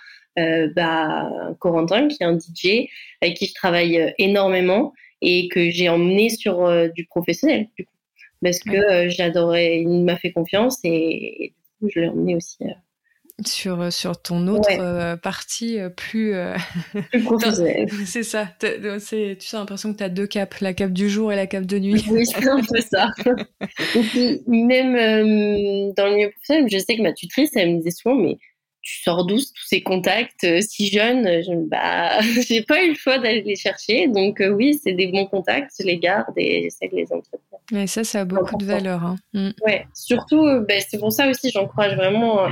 bah, Corentin, qui est un DJ avec qui je travaille énormément et que j'ai emmené sur du professionnel, du coup. Parce que j'adorais, il m'a fait confiance et, du coup, je l'ai emmené aussi sur, euh, sur ton autre euh, partie euh, plus, plus professionnelle. c'est ça. C'est, tu as l'impression que tu as deux capes, la cape du jour et la cape de nuit. Oui, c'est un peu ça. même dans le milieu professionnel, je sais que ma tutrice, elle me disait souvent, mais tu sors d'où tous ces contacts si jeunes? Je bah, j'ai pas eu le choix d'aller les chercher. Donc oui, c'est des bons contacts, je les garde et j'essaie de les entretenir. Mais ça, ça a beaucoup de valeur. Hein. Mm. Ouais, surtout, ben, c'est pour ça aussi, j'encourage vraiment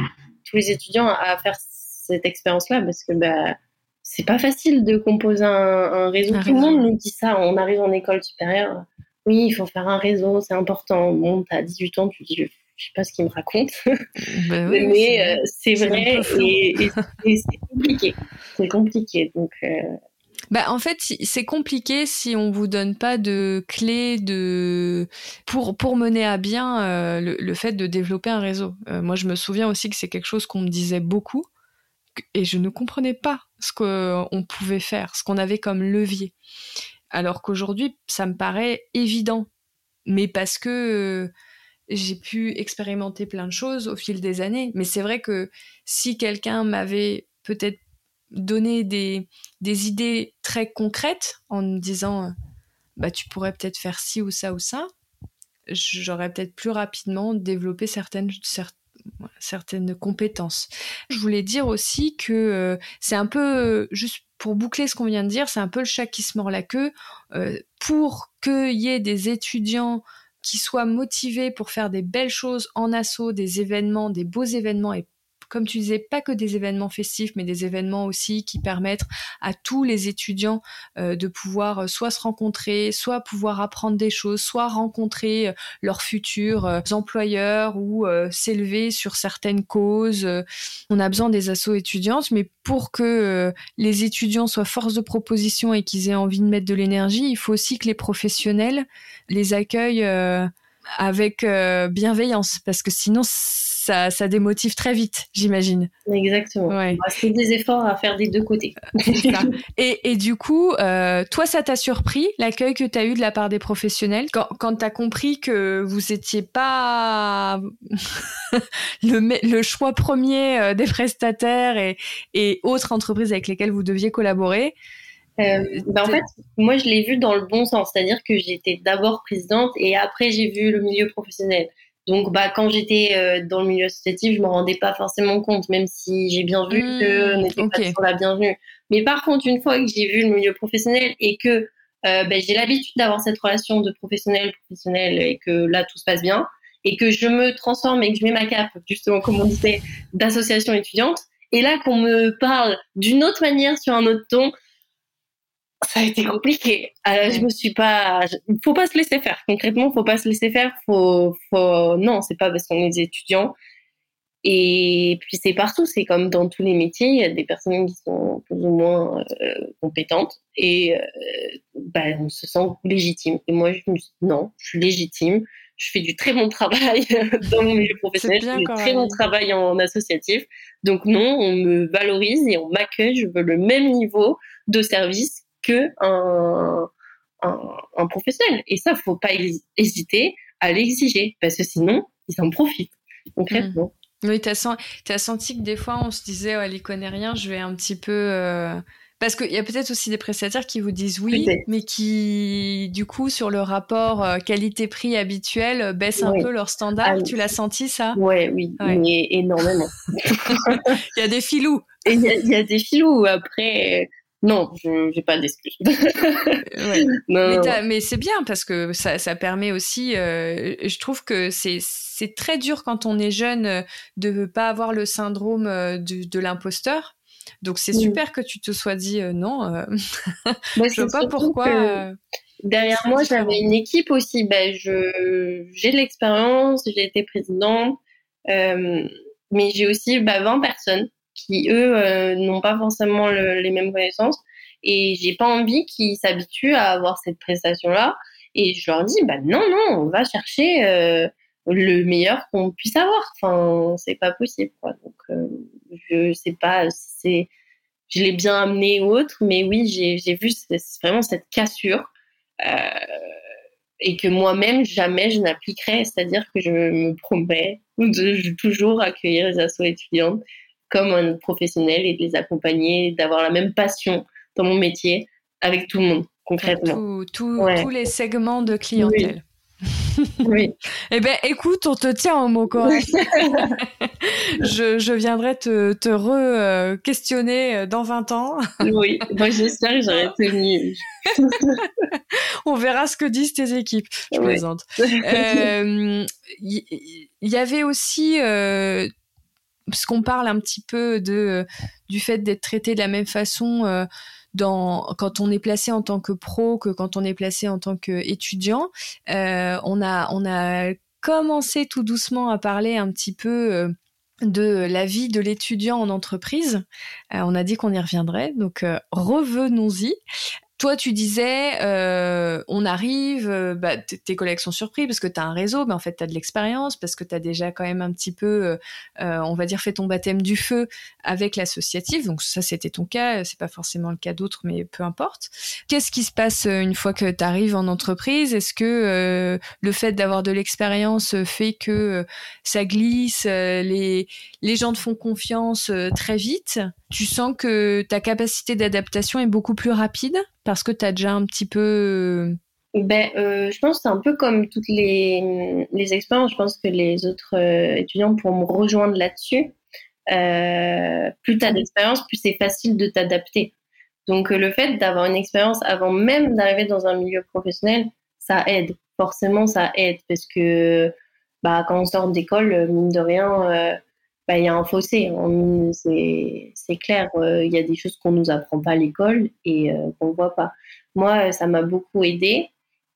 tous les étudiants à faire cette expérience-là parce que bah, c'est pas facile de composer un, réseau. Tout le monde nous dit ça. On arrive en école supérieure. Oui, il faut faire un réseau, c'est important. Bon, t'as 18 ans, tu dis, je, sais pas ce qu'il me raconte. Bah mais c'est vrai euh, et, c'est compliqué. C'est compliqué. Donc, euh, bah, en fait, c'est compliqué si on vous donne pas de clés de pour pour mener à bien euh, le, fait de développer un réseau. Euh, moi, je me souviens aussi que c'est quelque chose qu'on me disait beaucoup et je ne comprenais pas ce qu'on pouvait faire, ce qu'on avait comme levier. Alors qu'aujourd'hui, ça me paraît évident, mais parce que euh, j'ai pu expérimenter plein de choses au fil des années. Mais c'est vrai que si quelqu'un m'avait peut-être donner des, des idées très concrètes en me disant euh, bah tu pourrais peut-être faire ci ou ça ou ça, j'aurais peut-être plus rapidement développé certaines certaines compétences. Je voulais dire aussi que euh, c'est un peu juste pour boucler ce qu'on vient de dire, c'est un peu le chat qui se mord la queue euh, pour qu'il y ait des étudiants qui soient motivés pour faire des belles choses en assaut, des événements, des beaux événements et comme tu disais, pas que des événements festifs, mais des événements aussi qui permettent à tous les étudiants euh, de pouvoir euh, soit se rencontrer, soit pouvoir apprendre des choses, soit rencontrer euh, leurs futurs employeurs ou s'élever sur certaines causes. On a besoin des assos étudiantes, mais pour que les étudiants soient force de proposition et qu'ils aient envie de mettre de l'énergie, il faut aussi que les professionnels les accueillent avec bienveillance, parce que sinon ça, démotive très vite, j'imagine. Exactement. C'est des efforts à faire des deux côtés. Et, du coup, euh, toi, ça t'a surpris l'accueil que tu as eu de la part des professionnels? Quand, quand tu as compris que vous n'étiez pas le, le, choix premier euh, des prestataires et, et autres entreprises avec lesquelles vous deviez collaborer euh, ben, en fait, moi, je l'ai vu dans le bon sens, c'est-à-dire que j'étais d'abord présidente et après j'ai vu le milieu professionnel. Donc, bah, quand j'étais euh, dans le milieu associatif, je me rendais pas forcément compte, même si j'ai bien vu que mmh, n'était pas toujours la bienvenue. Mais par contre, une fois que j'ai vu le milieu professionnel et que euh, ben, j'ai l'habitude d'avoir cette relation de professionnel professionnel et que là tout se passe bien et que je me transforme et que je mets ma cape justement comme on disait d'association étudiante et là qu'on me parle d'une autre manière sur un autre ton ça a été compliqué. Euh, je me suis pas. Il faut pas se laisser faire. Concrètement, faut pas se laisser faire. Faut, faut. Non, c'est pas parce qu'on est des étudiants. Et puis c'est partout. C'est comme dans tous les métiers. Il y a des personnes qui sont plus ou moins euh, compétentes et euh, bah, on se sent légitime. Et moi, je me dis non, je suis légitime. Je fais du très bon travail dans mon milieu professionnel. Je fais du très bon travail en associatif. Donc non, on me valorise et on m'accueille. Je veux le même niveau de service que un, un, professionnel. Et ça, faut pas hésiter à l'exiger parce que sinon, ils en profitent concrètement. Mmh. Oui, tu as, as, senti que des fois, on se disait, oh, elle y connaît rien, je vais un petit peu euh, Parce qu'il y a peut-être aussi des prestataires qui vous disent oui, mais qui, du coup, sur le rapport euh, qualité-prix habituel, euh, baissent un peu leur standard. Ah tu l'as senti, ça? Ouais, Oui, mais énormément. il y a des filous. Il y, a des filous. Après, non, je n'ai pas d'excuses. Mais, c'est bien parce que ça, permet aussi. Euh, je trouve que c'est très dur quand on est jeune de ne pas avoir le syndrome de l'imposteur donc c'est super que tu te sois dit euh, non. Euh, bah, je ne sais pas pourquoi. Euh, derrière moi, j'avais une équipe aussi. Ben, j'ai de l'expérience, j'ai été présidente, mais j'ai aussi 20 bah, personnes qui, eux, n'ont pas forcément les mêmes connaissances. Et j'ai pas envie qu'ils s'habituent à avoir cette prestation-là. Et je leur dis, bah non, non, on va chercher le meilleur qu'on puisse avoir. Enfin, c'est pas possible. Quoi. Donc, euh, je sais pas si c'est, je l'ai bien amené ou autre, mais oui, j'ai vu vraiment cette cassure euh, et que moi-même jamais je n'appliquerai. C'est-à-dire que je me promets de toujours accueillir les assos étudiantes comme un professionnel et de les accompagner, d'avoir la même passion dans mon métier avec tout le monde concrètement. Tous les segments de clientèle. Oui. eh ben, écoute, on te tient au mot correct. je, viendrai te, te re-questionner dans 20 ans. oui, moi j'espère que j'aurai tenu. on verra ce que disent tes équipes. Je plaisante. Il euh, y, avait aussi, euh, parce qu'on parle un petit peu de, du fait d'être traité de la même façon quand on est placé en tant que pro que quand on est placé en tant qu'étudiant. Euh, on a on a commencé tout doucement à parler un petit peu euh, de la vie de l'étudiant en entreprise. Euh, on a dit qu'on y reviendrait, donc revenons-y. Toi, tu disais, euh, on arrive, euh, bah, tes collègues sont surpris parce que tu as un réseau, mais en fait, tu de l'expérience, parce que tu as déjà quand même un petit peu, euh, on va dire, fait ton baptême du feu avec l'associatif. Donc ça, c'était ton cas, c'est pas forcément le cas d'autres, mais peu importe. Qu'est-ce qui se passe une fois que tu arrives en entreprise? Est-ce que le fait d'avoir de l'expérience fait que ça glisse, les, les gens te font confiance très vite? Tu sens que ta capacité d'adaptation est beaucoup plus rapide? Parce que tu as déjà un petit peu... Euh, ben, euh, je pense que c'est un peu comme toutes les, les expériences. Je pense que les autres euh, étudiants pourront me rejoindre là-dessus. plus tu as d'expérience, plus c'est facile de t'adapter. Donc le fait d'avoir une expérience avant même d'arriver dans un milieu professionnel, ça aide. Forcément, ça aide parce que bah, quand on sort d'école, mine de rien, bah, il y a un fossé. C'est clair, euh, il y a des choses qu'on nous apprend pas à l'école et euh, qu'on voit pas. Moi, ça m'a beaucoup aidé,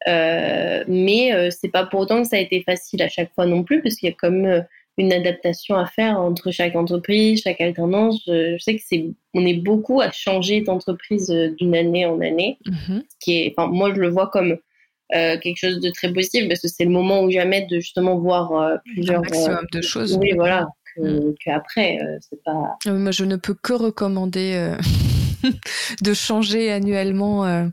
euh, mais c'est pas pour autant que ça a été facile à chaque fois non plus, parce qu'il y a comme une adaptation à faire entre chaque entreprise, chaque alternance. Je, sais que c'est, on est beaucoup à changer d'entreprise d'une année en année, mm-hmm. qui est, enfin, moi je le vois comme quelque chose de très positif parce que c'est le moment où jamais de justement voir plusieurs un maximum de choses. Oui, voilà, qu'après. Euh, c'est pas. Ah moi, je ne peux que recommander euh, de changer annuellement euh,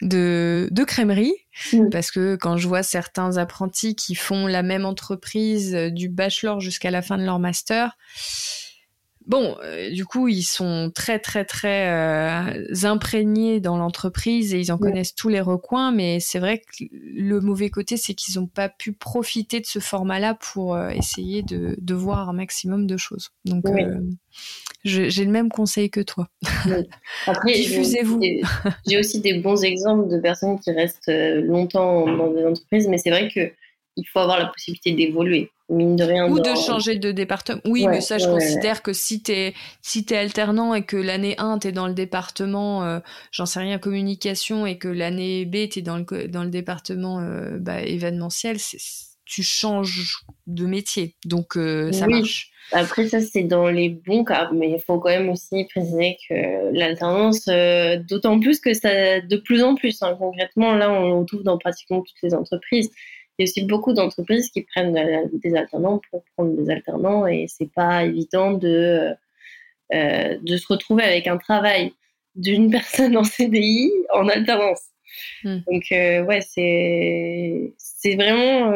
de, de crèmerie. Mm. Parce que quand je vois certains apprentis qui font la même entreprise du bachelor jusqu'à la fin de leur master, Bon, euh, du coup, ils sont très très très euh, imprégnés dans l'entreprise et ils en connaissent tous les recoins, mais c'est vrai que le mauvais côté, c'est qu'ils n'ont pas pu profiter de ce format-là pour euh, essayer de, de, voir un maximum de choses. Donc, j'ai le même conseil que toi. Après, diffusez-vous. J'ai aussi des bons exemples de personnes qui restent longtemps dans des entreprises, mais c'est vrai que il faut avoir la possibilité d'évoluer mine de rien. Ou de changer de département. Oui, mais ça, je considère que si tu es, si es alternant et que l'année 1, tu es dans le département, euh, j'en sais rien, communication, et que l'année B, tu es dans le, dans le département euh, bah, événementiel, tu changes de métier. Donc, euh, ça marche. Après, ça, c'est dans les bons cas, mais il faut quand même aussi préciser que l'alternance, d'autant plus que ça, de plus en plus, hein, concrètement, là, on le trouve dans pratiquement toutes les entreprises il y a aussi beaucoup d'entreprises qui prennent euh, des alternants pour prendre des alternants et c'est pas évident de, euh, de se retrouver avec un travail d'une personne en CDI en alternance. Hmm. Donc, euh, ouais, c'est, c'est vraiment.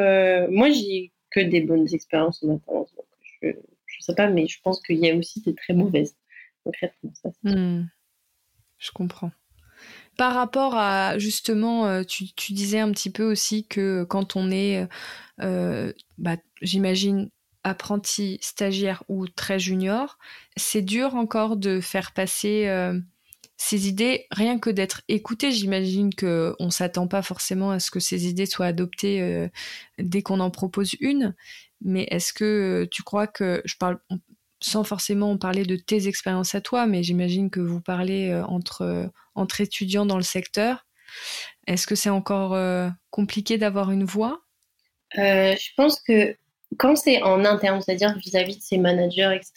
moi, j'ai que des bonnes expériences en alternance. Donc je, je sais pas, mais je pense qu'il y a aussi des très mauvaises, concrètement. Ça, je comprends. Par rapport à justement, euh, tu, disais un petit peu aussi que quand on est, euh, bah, j'imagine, apprenti, stagiaire ou très junior, c'est dur encore de faire passer euh, ces idées, rien que d'être écouté. J'imagine que on s'attend pas forcément à ce que ces idées soient adoptées dès qu'on en propose une. Mais est-ce que tu crois que je parle sans forcément parler de tes expériences à toi, mais j'imagine que vous parlez euh, entre, euh, entre étudiants dans le secteur. Est-ce que c'est encore euh, compliqué d'avoir une voix? Je pense que quand c'est en interne, c'est-à-dire vis-à-vis de ses managers, etc.,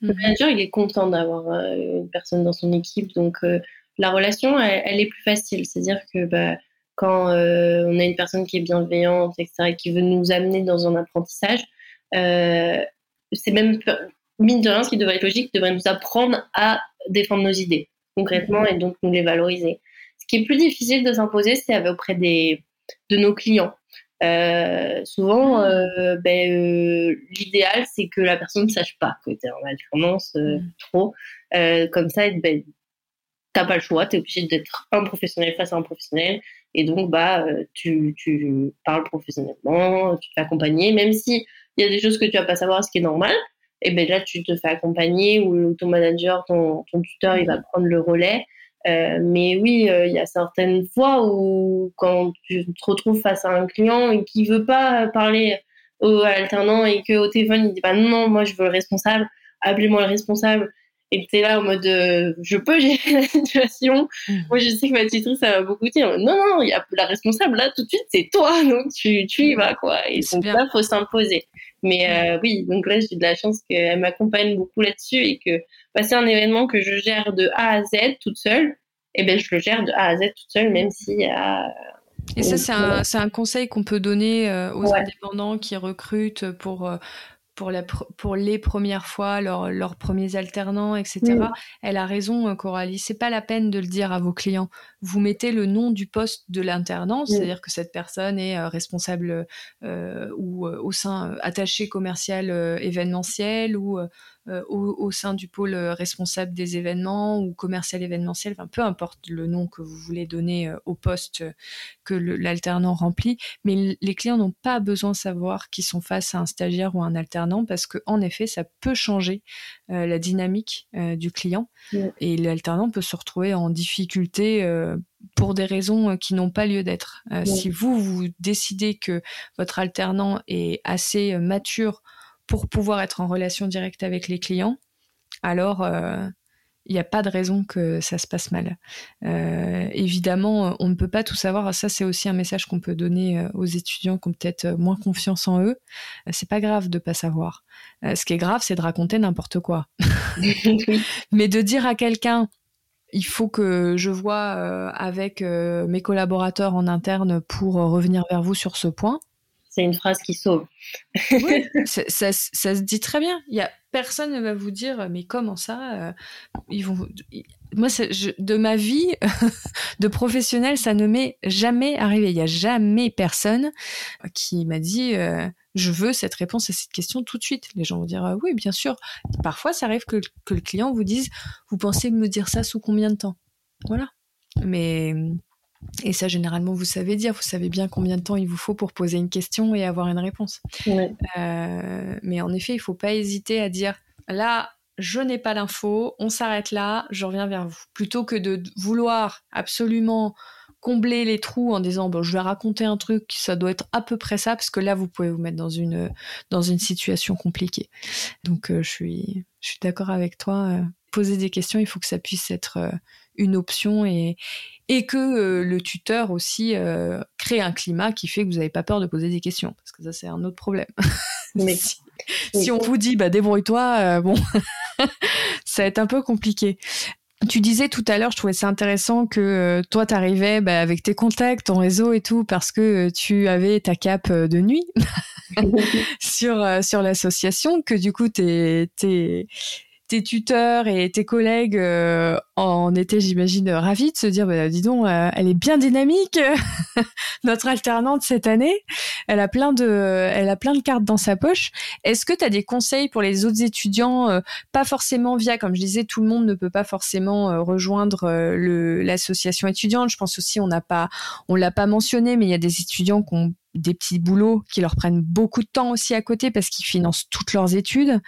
le mhm. manager, il est content d'avoir une personne dans son équipe. Donc, la relation, elle, est plus facile. C'est-à-dire que bah, quand on a une personne qui est bienveillante, etc., et qui veut nous amener dans un apprentissage, c'est même mine de rien, ce qui devrait être logique, devrait nous apprendre à défendre nos idées concrètement et donc nous les valoriser. Ce qui est plus difficile de s'imposer, c'est auprès des, de nos clients. Euh, souvent, mm. euh, ben, euh, l'idéal, c'est que la personne ne sache pas que tu es en alternance mm. trop. comme ça, ben, t'as pas le choix, tu es obligé d'être un professionnel face à un professionnel. Et donc, bah, tu, tu parles professionnellement, tu te fais accompagner, même si il y a des choses que tu vas pas savoir, ce qui est normal et ben là tu te fais accompagner ou ton manager, ton, ton tuteur, il va prendre le relais. Euh, mais oui, euh, il y a certaines fois où quand tu te retrouves face à un client et qui veut pas parler au alternant et que au téléphone il dit bah non, moi je veux le responsable, appelez-moi le responsable. Et tu es là en mode euh, je peux gérer la situation. Mmh. Moi je sais que ma tutrice ça va beaucoup dire non non, il y a la responsable là tout de suite c'est toi donc tu tu y vas quoi. Et donc là faut s'imposer. Mais euh, oui, donc là, j'ai de la chance qu'elle m'accompagne beaucoup là-dessus et que bah, c'est un événement que je gère de A à Z toute seule. Et ben, je le gère de A à Z toute seule, même si. a et ça, c'est un, un, conseil qu'on peut donner euh, aux indépendants qui recrutent pour, euh, pour, la, pour les premières fois, leurs premiers alternants, etc. Elle a raison, Coralie. C'est pas la peine de le dire à vos clients vous mettez le nom du poste de l'internant, c'est-à-dire que cette personne est euh, responsable euh, ou euh, au sein attaché commercial événementiel ou au, sein du pôle responsable des événements ou commercial événementiel, enfin, peu importe le nom que vous voulez donner au poste que l'alternant remplit, mais les clients n'ont pas besoin de savoir qu'ils sont face à un stagiaire ou un alternant parce que en effet, ça peut changer la dynamique du client. Et l'alternant peut se retrouver en difficulté pour des raisons euh, qui n'ont pas lieu d'être. Euh, si vous, vous décidez que votre alternant est assez euh, mature pour pouvoir être en relation directe avec les clients, alors il n'y a pas de raison que ça se passe mal. évidemment, on ne peut pas tout savoir. Ça, c'est aussi un message qu'on peut donner aux étudiants qui ont peut-être moins confiance en eux. c'est pas grave de pas savoir. ce qui est grave, c'est de raconter n'importe quoi. Mais de dire à quelqu'un il faut que je vois euh, avec euh, mes collaborateurs en interne pour euh, revenir vers vous sur ce point. C'est une phrase qui sauve. oui, ça, se dit très bien. Il y a personne ne va vous dire mais comment ça Ils vont. Moi, de ma vie de professionnel, ça ne m'est jamais arrivé. Il n'y a jamais personne qui m'a dit je veux cette réponse à cette question tout de suite. Les gens vont dire oui, bien sûr. Parfois, ça arrive que, le client vous dise vous pensez me dire ça sous combien de temps? Voilà. Mais et ça, généralement, vous savez dire, vous savez bien combien de temps il vous faut pour poser une question et avoir une réponse. Euh, mais en effet, il ne faut pas hésiter à dire là, je n'ai pas l'info, on s'arrête là, je reviens vers vous. Plutôt que de vouloir absolument combler les trous en disant bon je vais raconter un truc ça doit être à peu près ça parce que là vous pouvez vous mettre dans une dans une situation compliquée. Donc euh, je suis je suis d'accord avec toi euh, poser des questions il faut que ça puisse être une option et et que le tuteur aussi crée un climat qui fait que vous n'avez pas peur de poser des questions. Parce que ça c'est un autre problème. Mais si, si, on vous dit bah débrouille-toi bon ça va être un peu compliqué. Tu disais tout à l'heure, je trouvais ça intéressant que euh, toi, tu arrivais bah, avec tes contacts, ton réseau et tout, parce que euh, tu avais ta cape euh, de nuit sur, sur l'association, que du coup, t'es, tes tuteurs et tes collègues en étaient, j'imagine, ravis de se dire, bah, dis donc, elle est bien dynamique, notre alternante cette année. Elle a plein de, elle a plein de cartes dans sa poche. Est-ce que tu as des conseils pour les autres étudiants, pas forcément via, comme je disais, tout le monde ne peut pas forcément rejoindre l'association étudiante. Je pense aussi, on n'a pas, on l'a pas mentionné, mais il y a des étudiants qui ont des petits boulots qui leur prennent beaucoup de temps aussi à côté parce qu'ils financent toutes leurs études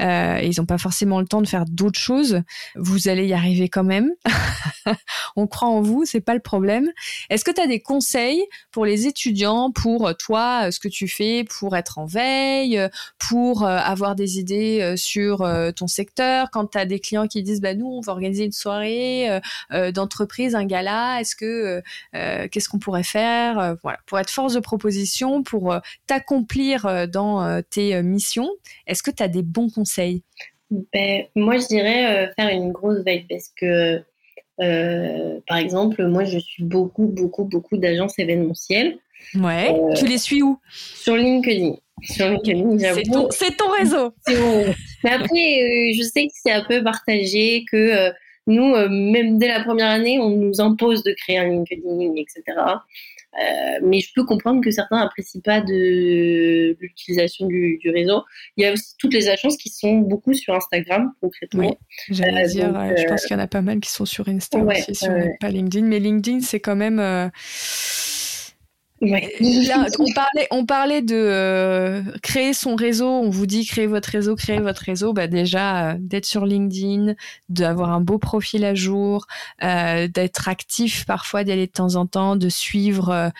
euh, ils n'ont pas forcément le temps de faire d'autres choses. Vous allez y arriver quand même. On croit en vous, c'est pas le problème. Est-ce que tu as des conseils pour les étudiants, pour toi, ce que tu fais pour être en veille, pour euh, avoir des idées euh, sur euh, ton secteur? Quand tu as des clients qui disent bah nous on va organiser une soirée d'entreprise, un gala, est-ce que qu'est-ce qu'on pourrait faire? Voilà, pour être force de proposition pour euh, t'accomplir euh, dans euh, tes missions. Est-ce que tu as des bons conseils? Ben, Moi, je dirais faire une grosse veille parce que, par exemple, moi, je suis beaucoup, beaucoup, beaucoup d'agences événementielles. Ouais. tu les suis où? Sur LinkedIn. Sur LinkedIn, C'est ton, réseau. Mais après, je sais que c'est un peu partagé, que nous, même dès la première année, on nous impose de créer un LinkedIn, etc. Euh, mais je peux comprendre que certains apprécient pas de l'utilisation du, réseau. Il y a aussi toutes les agences qui sont beaucoup sur Instagram concrètement. Oui, j'allais euh, dire, je euh, pense qu'il y en a pas mal qui sont sur Instagram aussi, si on pas LinkedIn. Mais LinkedIn, c'est quand même on parlait, on parlait de euh, créer son réseau. On vous dit créer votre réseau, créer votre réseau. Bah déjà euh, d'être sur LinkedIn, d'avoir un beau profil à jour, euh, d'être actif parfois, d'y aller de temps en temps, de suivre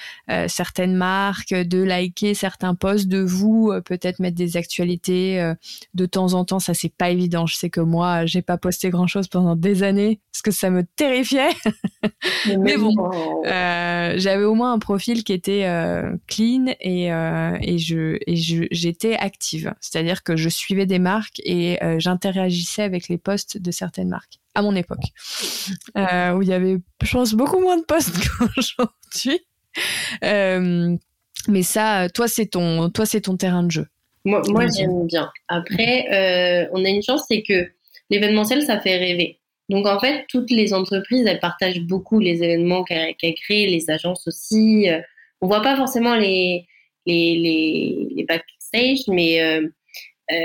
certaines marques, de liker certains posts, de vous peut-être mettre des actualités de temps en temps. Ça c'est pas évident. Je sais que moi j'ai pas posté grand chose pendant des années parce que ça me terrifiait. Mais bon, j'avais au moins un profil qui était euh, clean et, euh, et je et j'étais active, c'est-à-dire que je suivais des marques et euh, j'interagissais avec les posts de certaines marques à mon époque, où il y avait, je pense, beaucoup moins de posts qu'aujourd'hui. mais ça, toi, c'est ton, toi, c'est ton terrain de jeu. Moi, moi j'aime bien. Après, on a une chance, c'est que l'événementiel, ça fait rêver. Donc en fait, toutes les entreprises, elles partagent beaucoup les événements qu'elles créent, les agences aussi on voit pas forcément les, les, les, les backstage, mais euh,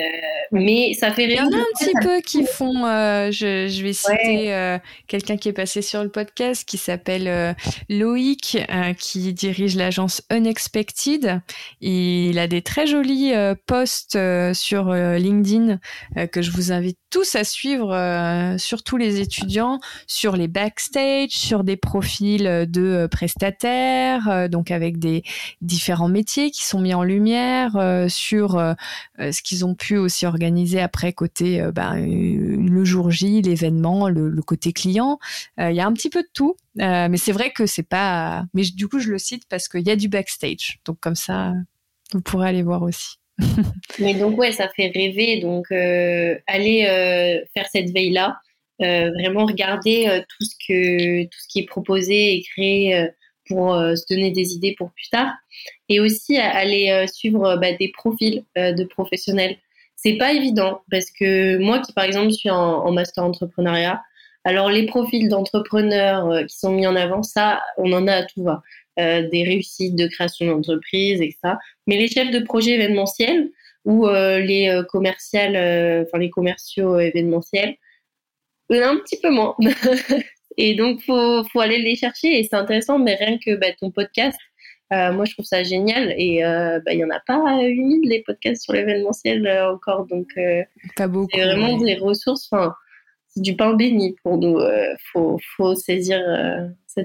mais ça fait rire. Il y en a un petit peu qui font. Euh, je, je, vais citer euh, quelqu'un qui est passé sur le podcast qui s'appelle Loïc, qui dirige l'agence Unexpected. Il a des très jolis posts sur LinkedIn que je vous invite tous à suivre, surtout les étudiants, sur les backstage, sur des profils de prestataires, donc avec des différents métiers qui sont mis en lumière, sur ce qu'ils ont pu aussi organiser après côté euh, ben, euh, le jour J, l'événement, le, côté client. Euh, il y a un petit peu de tout, mais c'est vrai que c'est pas. Mais du coup, je le cite parce qu'il y a du backstage, donc comme ça, vous pourrez aller voir aussi. mais donc ouais, ça fait rêver. Donc aller faire cette veille là. vraiment regarder tout ce que tout ce qui est proposé et créé pour se donner des idées pour plus tard et aussi aller euh, suivre euh, bah, des profils euh, de professionnels. C'est pas évident parce que moi qui par exemple suis en, master entrepreneuriat, alors les profils d'entrepreneurs qui sont mis en avant, ça on en a à tout va, des réussites de création d'entreprise et ça. Mais les chefs de projet événementiels ou les commerciales, enfin les commerciaux événementiels, un petit peu moins. et donc faut faut aller les chercher et c'est intéressant. Mais rien que bah, ton podcast euh, moi, je trouve ça génial. Et euh, bah, il n'y en a pas 8000 les podcasts sur l'événementiel euh, encore. Donc, pas beaucoup. C'est vraiment des ressources. Enfin, c'est du pain béni pour nous. Il faut, faut, saisir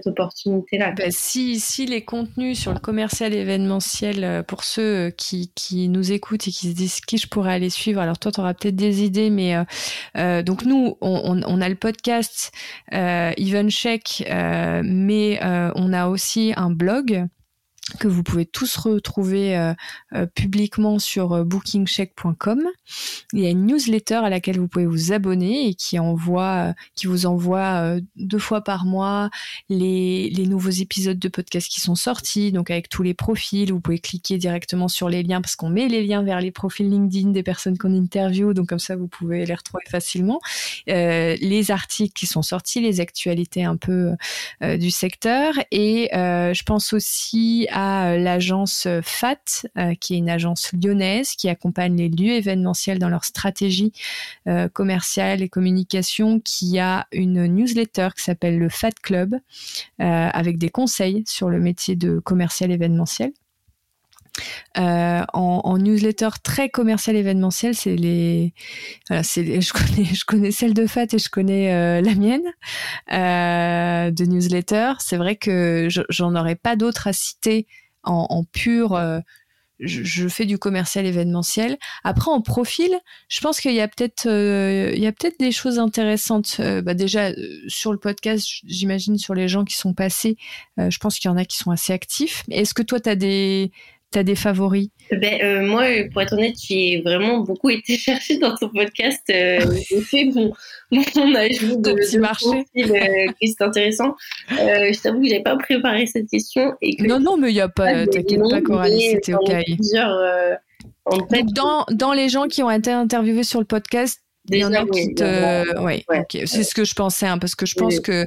opportunité-là. Bah, si, si les contenus sur le commercial événementiel, pour ceux qui, qui nous écoutent et qui se disent qui je pourrais aller suivre, alors toi, tu auras peut-être des idées, mais donc nous, on, a le podcast Even Check, mais on a aussi un blog que vous pouvez tous retrouver euh, euh, publiquement sur euh, bookingcheck.com. Il y a une newsletter à laquelle vous pouvez vous abonner et qui envoie, qui vous envoie deux fois par mois les, les nouveaux épisodes de podcast qui sont sortis, donc avec tous les profils. Vous pouvez cliquer directement sur les liens parce qu'on met les liens vers les profils LinkedIn des personnes qu'on interviewe, donc comme ça vous pouvez les retrouver facilement. les articles qui sont sortis, les actualités un peu du secteur et je pense aussi à euh, l'agence euh, FAT, euh, qui est une agence lyonnaise qui accompagne les lieux événementiels dans leur stratégie commerciale et communication, qui a une newsletter qui s'appelle le FAT Club, avec des conseils sur le métier de commercial événementiel. En, newsletter très commercial événementiel, c'est les, voilà, c'est je connais, je connais celle de Fat et je connais la mienne de newsletter. C'est vrai que j'en aurais pas d'autres à citer en, pur euh, je, fais du commercial événementiel. Après, en profil, je pense qu'il y a peut-être euh, il y a peut-être des choses intéressantes. Euh, bah déjà sur le podcast, j'imagine sur les gens qui sont passés, je pense qu'il y en a qui sont assez actifs. Est-ce que toi, tu as des T'as des favoris? Ben, euh, Moi, pour être honnête, j'ai vraiment beaucoup été chercher dans ton podcast. Euh, j'ai fait mon, mon ajout de, petit marché. Euh, qui est intéressant. je t'avoue que j'avais pas préparé cette question. Et non, non, mais il n'y a pas, t'inquiète pas, Coralie, c'était OK. dans, dans les gens qui ont été interviewés sur le podcast, il y en a qui te... ouais, c'est ce que je pensais, hein, parce que je pense que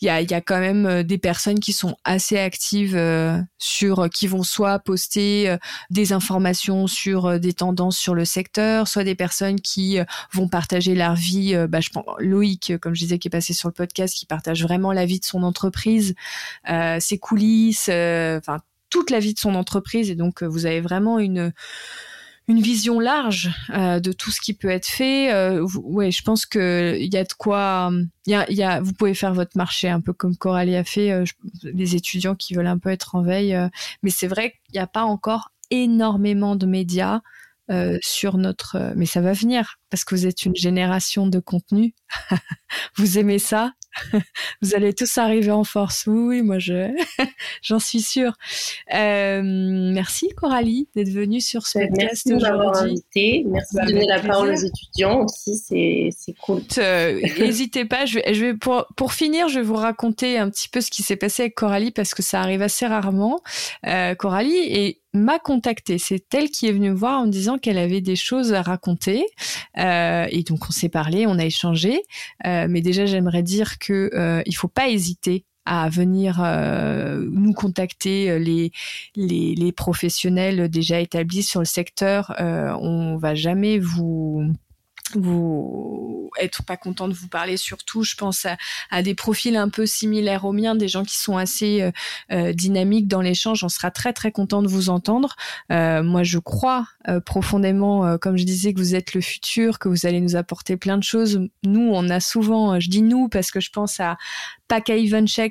il y a, y a quand même euh, des personnes qui sont assez actives euh, sur, qui vont soit poster euh, des informations sur des tendances sur le secteur, soit des personnes qui vont partager leur vie. bah, je pense Loïc, comme je disais, qui est passé sur le podcast, qui partage vraiment la vie de son entreprise, ses coulisses, enfin toute la vie de son entreprise, et donc vous avez vraiment une une vision large euh, de tout ce qui peut être fait. Euh, je pense que il y a de quoi. Y a, y a, vous pouvez faire votre marché un peu comme Coralie a fait. Euh, les étudiants qui veulent un peu être en veille, euh, mais c'est vrai qu'il n'y a pas encore énormément de médias euh, sur notre. Mais ça va venir parce que vous êtes une génération de contenu. vous aimez ça? vous allez tous arriver en force. Oui, moi je j'en suis sûre. Euh, merci Coralie d'être venue sur ce ben, podcast aujourd'hui. Merci de donner la parole aux étudiants aussi, c'est cool. Euh, n'hésitez pas, je vais, je vais pour, pour finir, je vais vous raconter un petit peu ce qui s'est passé avec Coralie parce que ça arrive assez rarement. Euh, Coralie et m'a contacté. C'est elle qui est venue me voir en me disant qu'elle avait des choses à raconter. Euh, et donc on s'est parlé, on a échangé. Euh, mais déjà j'aimerais dire que euh, il faut pas hésiter à venir euh, nous contacter les, les, les professionnels déjà établis sur le secteur. on va jamais vous vous être pas content de vous parler surtout je pense à, des profils un peu similaires aux miens des gens qui sont assez euh, euh dynamiques dans l'échange. On sera très très content de vous entendre. Euh, moi je crois euh, profondément euh, comme je disais que vous êtes le futur que vous allez nous apporter plein de choses. Nous on a souvent je dis nous parce que je pense à pas qu'à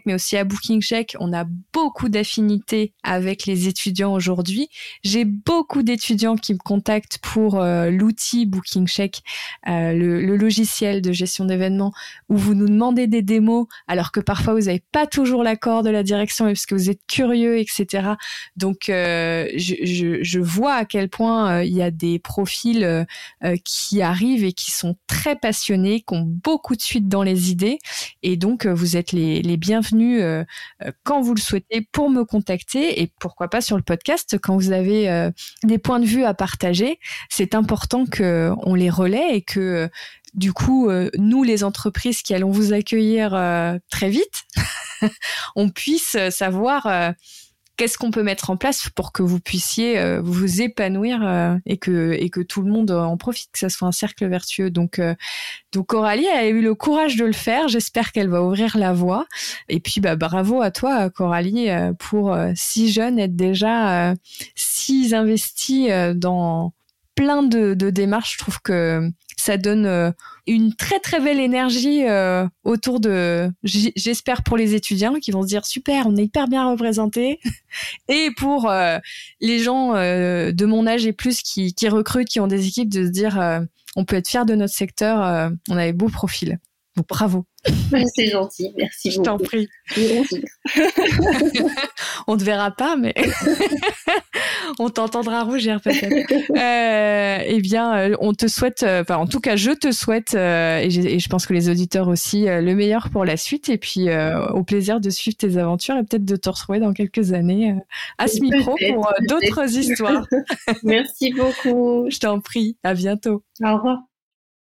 mais aussi à Booking Check, on a beaucoup d'affinités avec les étudiants aujourd'hui. J'ai beaucoup d'étudiants qui me contactent pour euh, l'outil Booking Check, euh, le, le, logiciel de gestion d'événements, où vous nous demandez des démos, alors que parfois vous n'avez pas toujours l'accord de la direction, parce que vous êtes curieux, etc. Donc, euh, je, je, je, vois à quel point il y a des profils qui arrivent et qui sont très passionnés, qui ont beaucoup de suite dans les idées, et donc vous êtes les, bienvenus euh, euh, quand vous le souhaitez pour me contacter et pourquoi pas sur le podcast quand vous avez euh, des points de vue à partager. C'est important que on les relaie et que du coup, nous, les entreprises qui allons vous accueillir très vite, on puisse savoir qu'est-ce qu'on peut mettre en place pour que vous puissiez euh, vous épanouir euh, et que et que tout le monde en profite, que ça soit un cercle vertueux. Donc euh, donc Coralie a eu le courage de le faire. J'espère qu'elle va ouvrir la voie. Et puis bah bravo à toi Coralie pour si jeune être déjà si investi dans plein de, de démarches. Je trouve que ça donne euh, une très très belle énergie euh, autour de, j'espère pour les étudiants qui vont se dire super, on est hyper bien représentés, et pour euh, les gens de mon âge et plus qui, qui recrutent, qui ont des équipes, de se dire on peut être fier de notre secteur, on avait beau profil. Donc bravo. C'est gentil, merci Je t'en prie. on te verra pas, mais on t'entendra rougir peut-être. Euh, eh bien, euh, on te souhaite, euh, enfin, en tout cas, je te souhaite, et, je pense que les auditeurs aussi, le meilleur pour la suite. Et puis, au plaisir de suivre tes aventures et peut-être de te retrouver dans quelques années à ce micro pour d'autres histoires. Merci beaucoup. Je t'en prie. À bientôt. Au revoir.